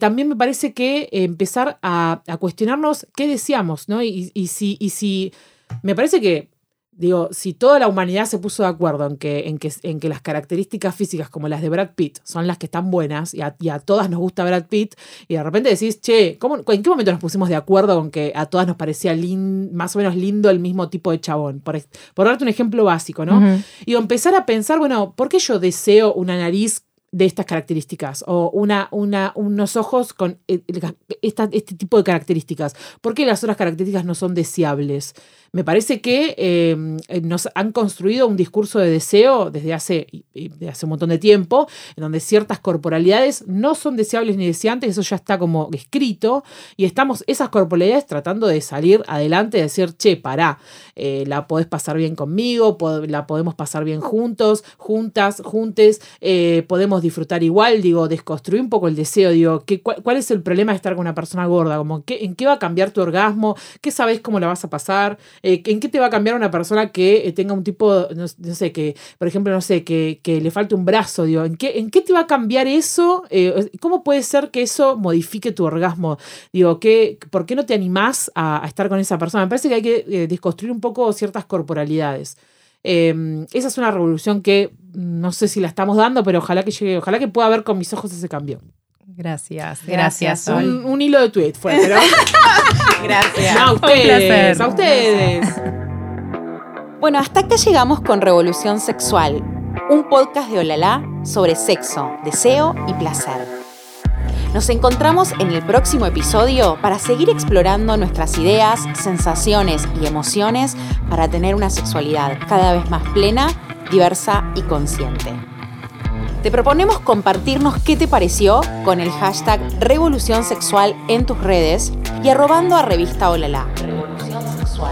también me parece que empezar a, cuestionarnos qué deseamos, ¿no? Y, y, si, y si, me parece que Digo, si toda la humanidad se puso de acuerdo en que, en que, en que las características físicas como las de Brad Pitt son las que están buenas y a, todas nos gusta Brad Pitt, y de repente decís, che, ¿cómo, ¿en qué momento nos pusimos de acuerdo con que a todas nos parecía más o menos lindo el mismo tipo de chabón? Por, por darte un ejemplo básico, ¿no? Y empezar a pensar, bueno, ¿por qué yo deseo una nariz de estas características o una, una, unos ojos con eh, este tipo de características. ¿Por qué las otras características no son deseables? Me parece que em, eh, nos han construido un discurso de deseo desde hace, hace un montón de tiempo, en donde ciertas corporalidades no son deseables ni deseantes, eso ya está como escrito, y estamos esas corporalidades tratando de salir adelante, de decir, che, pará, eh, la podés pasar bien conmigo, la podemos pasar bien juntos, juntas, juntes, eh, podemos disfrutar igual, digo, desconstruir un poco el deseo, digo, ¿qué, cuál, es el problema de estar con una persona gorda? Como, ¿qué, ¿En qué va a cambiar tu orgasmo? ¿Qué sabes cómo la vas a pasar? Eh, ¿En qué te va a cambiar una persona que eh, tenga un tipo, no, sé, que, por ejemplo, no sé, que, le falte un brazo? Digo, ¿en qué, ¿en qué te va a cambiar eso? Eh, ¿Cómo puede ser que eso modifique tu orgasmo? Digo, ¿qué, ¿por qué no te animás a, estar con esa persona? Me parece que hay que desconstruir un poco ciertas corporalidades. Em, esa es una revolución que mm, no sé si la estamos dando, pero ojalá que llegue, ojalá que pueda ver con mis ojos ese cambio. Gracias, gracias. Un, hilo de tweet fue, pero. gracias. a ustedes, a ustedes. Bueno, hasta acá llegamos con Revolución Sexual, un podcast de Olala sobre sexo, deseo y placer. Nos encontramos en el próximo episodio para seguir explorando nuestras ideas, sensaciones y emociones para tener una sexualidad cada vez más plena, diversa y consciente. Te proponemos compartirnos qué te pareció con el hashtag Revolución Sexual en tus redes y arrobando a Revista Olala.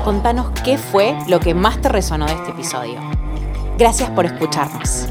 Contanos qué fue lo que más te resonó de este episodio. Gracias por escucharnos.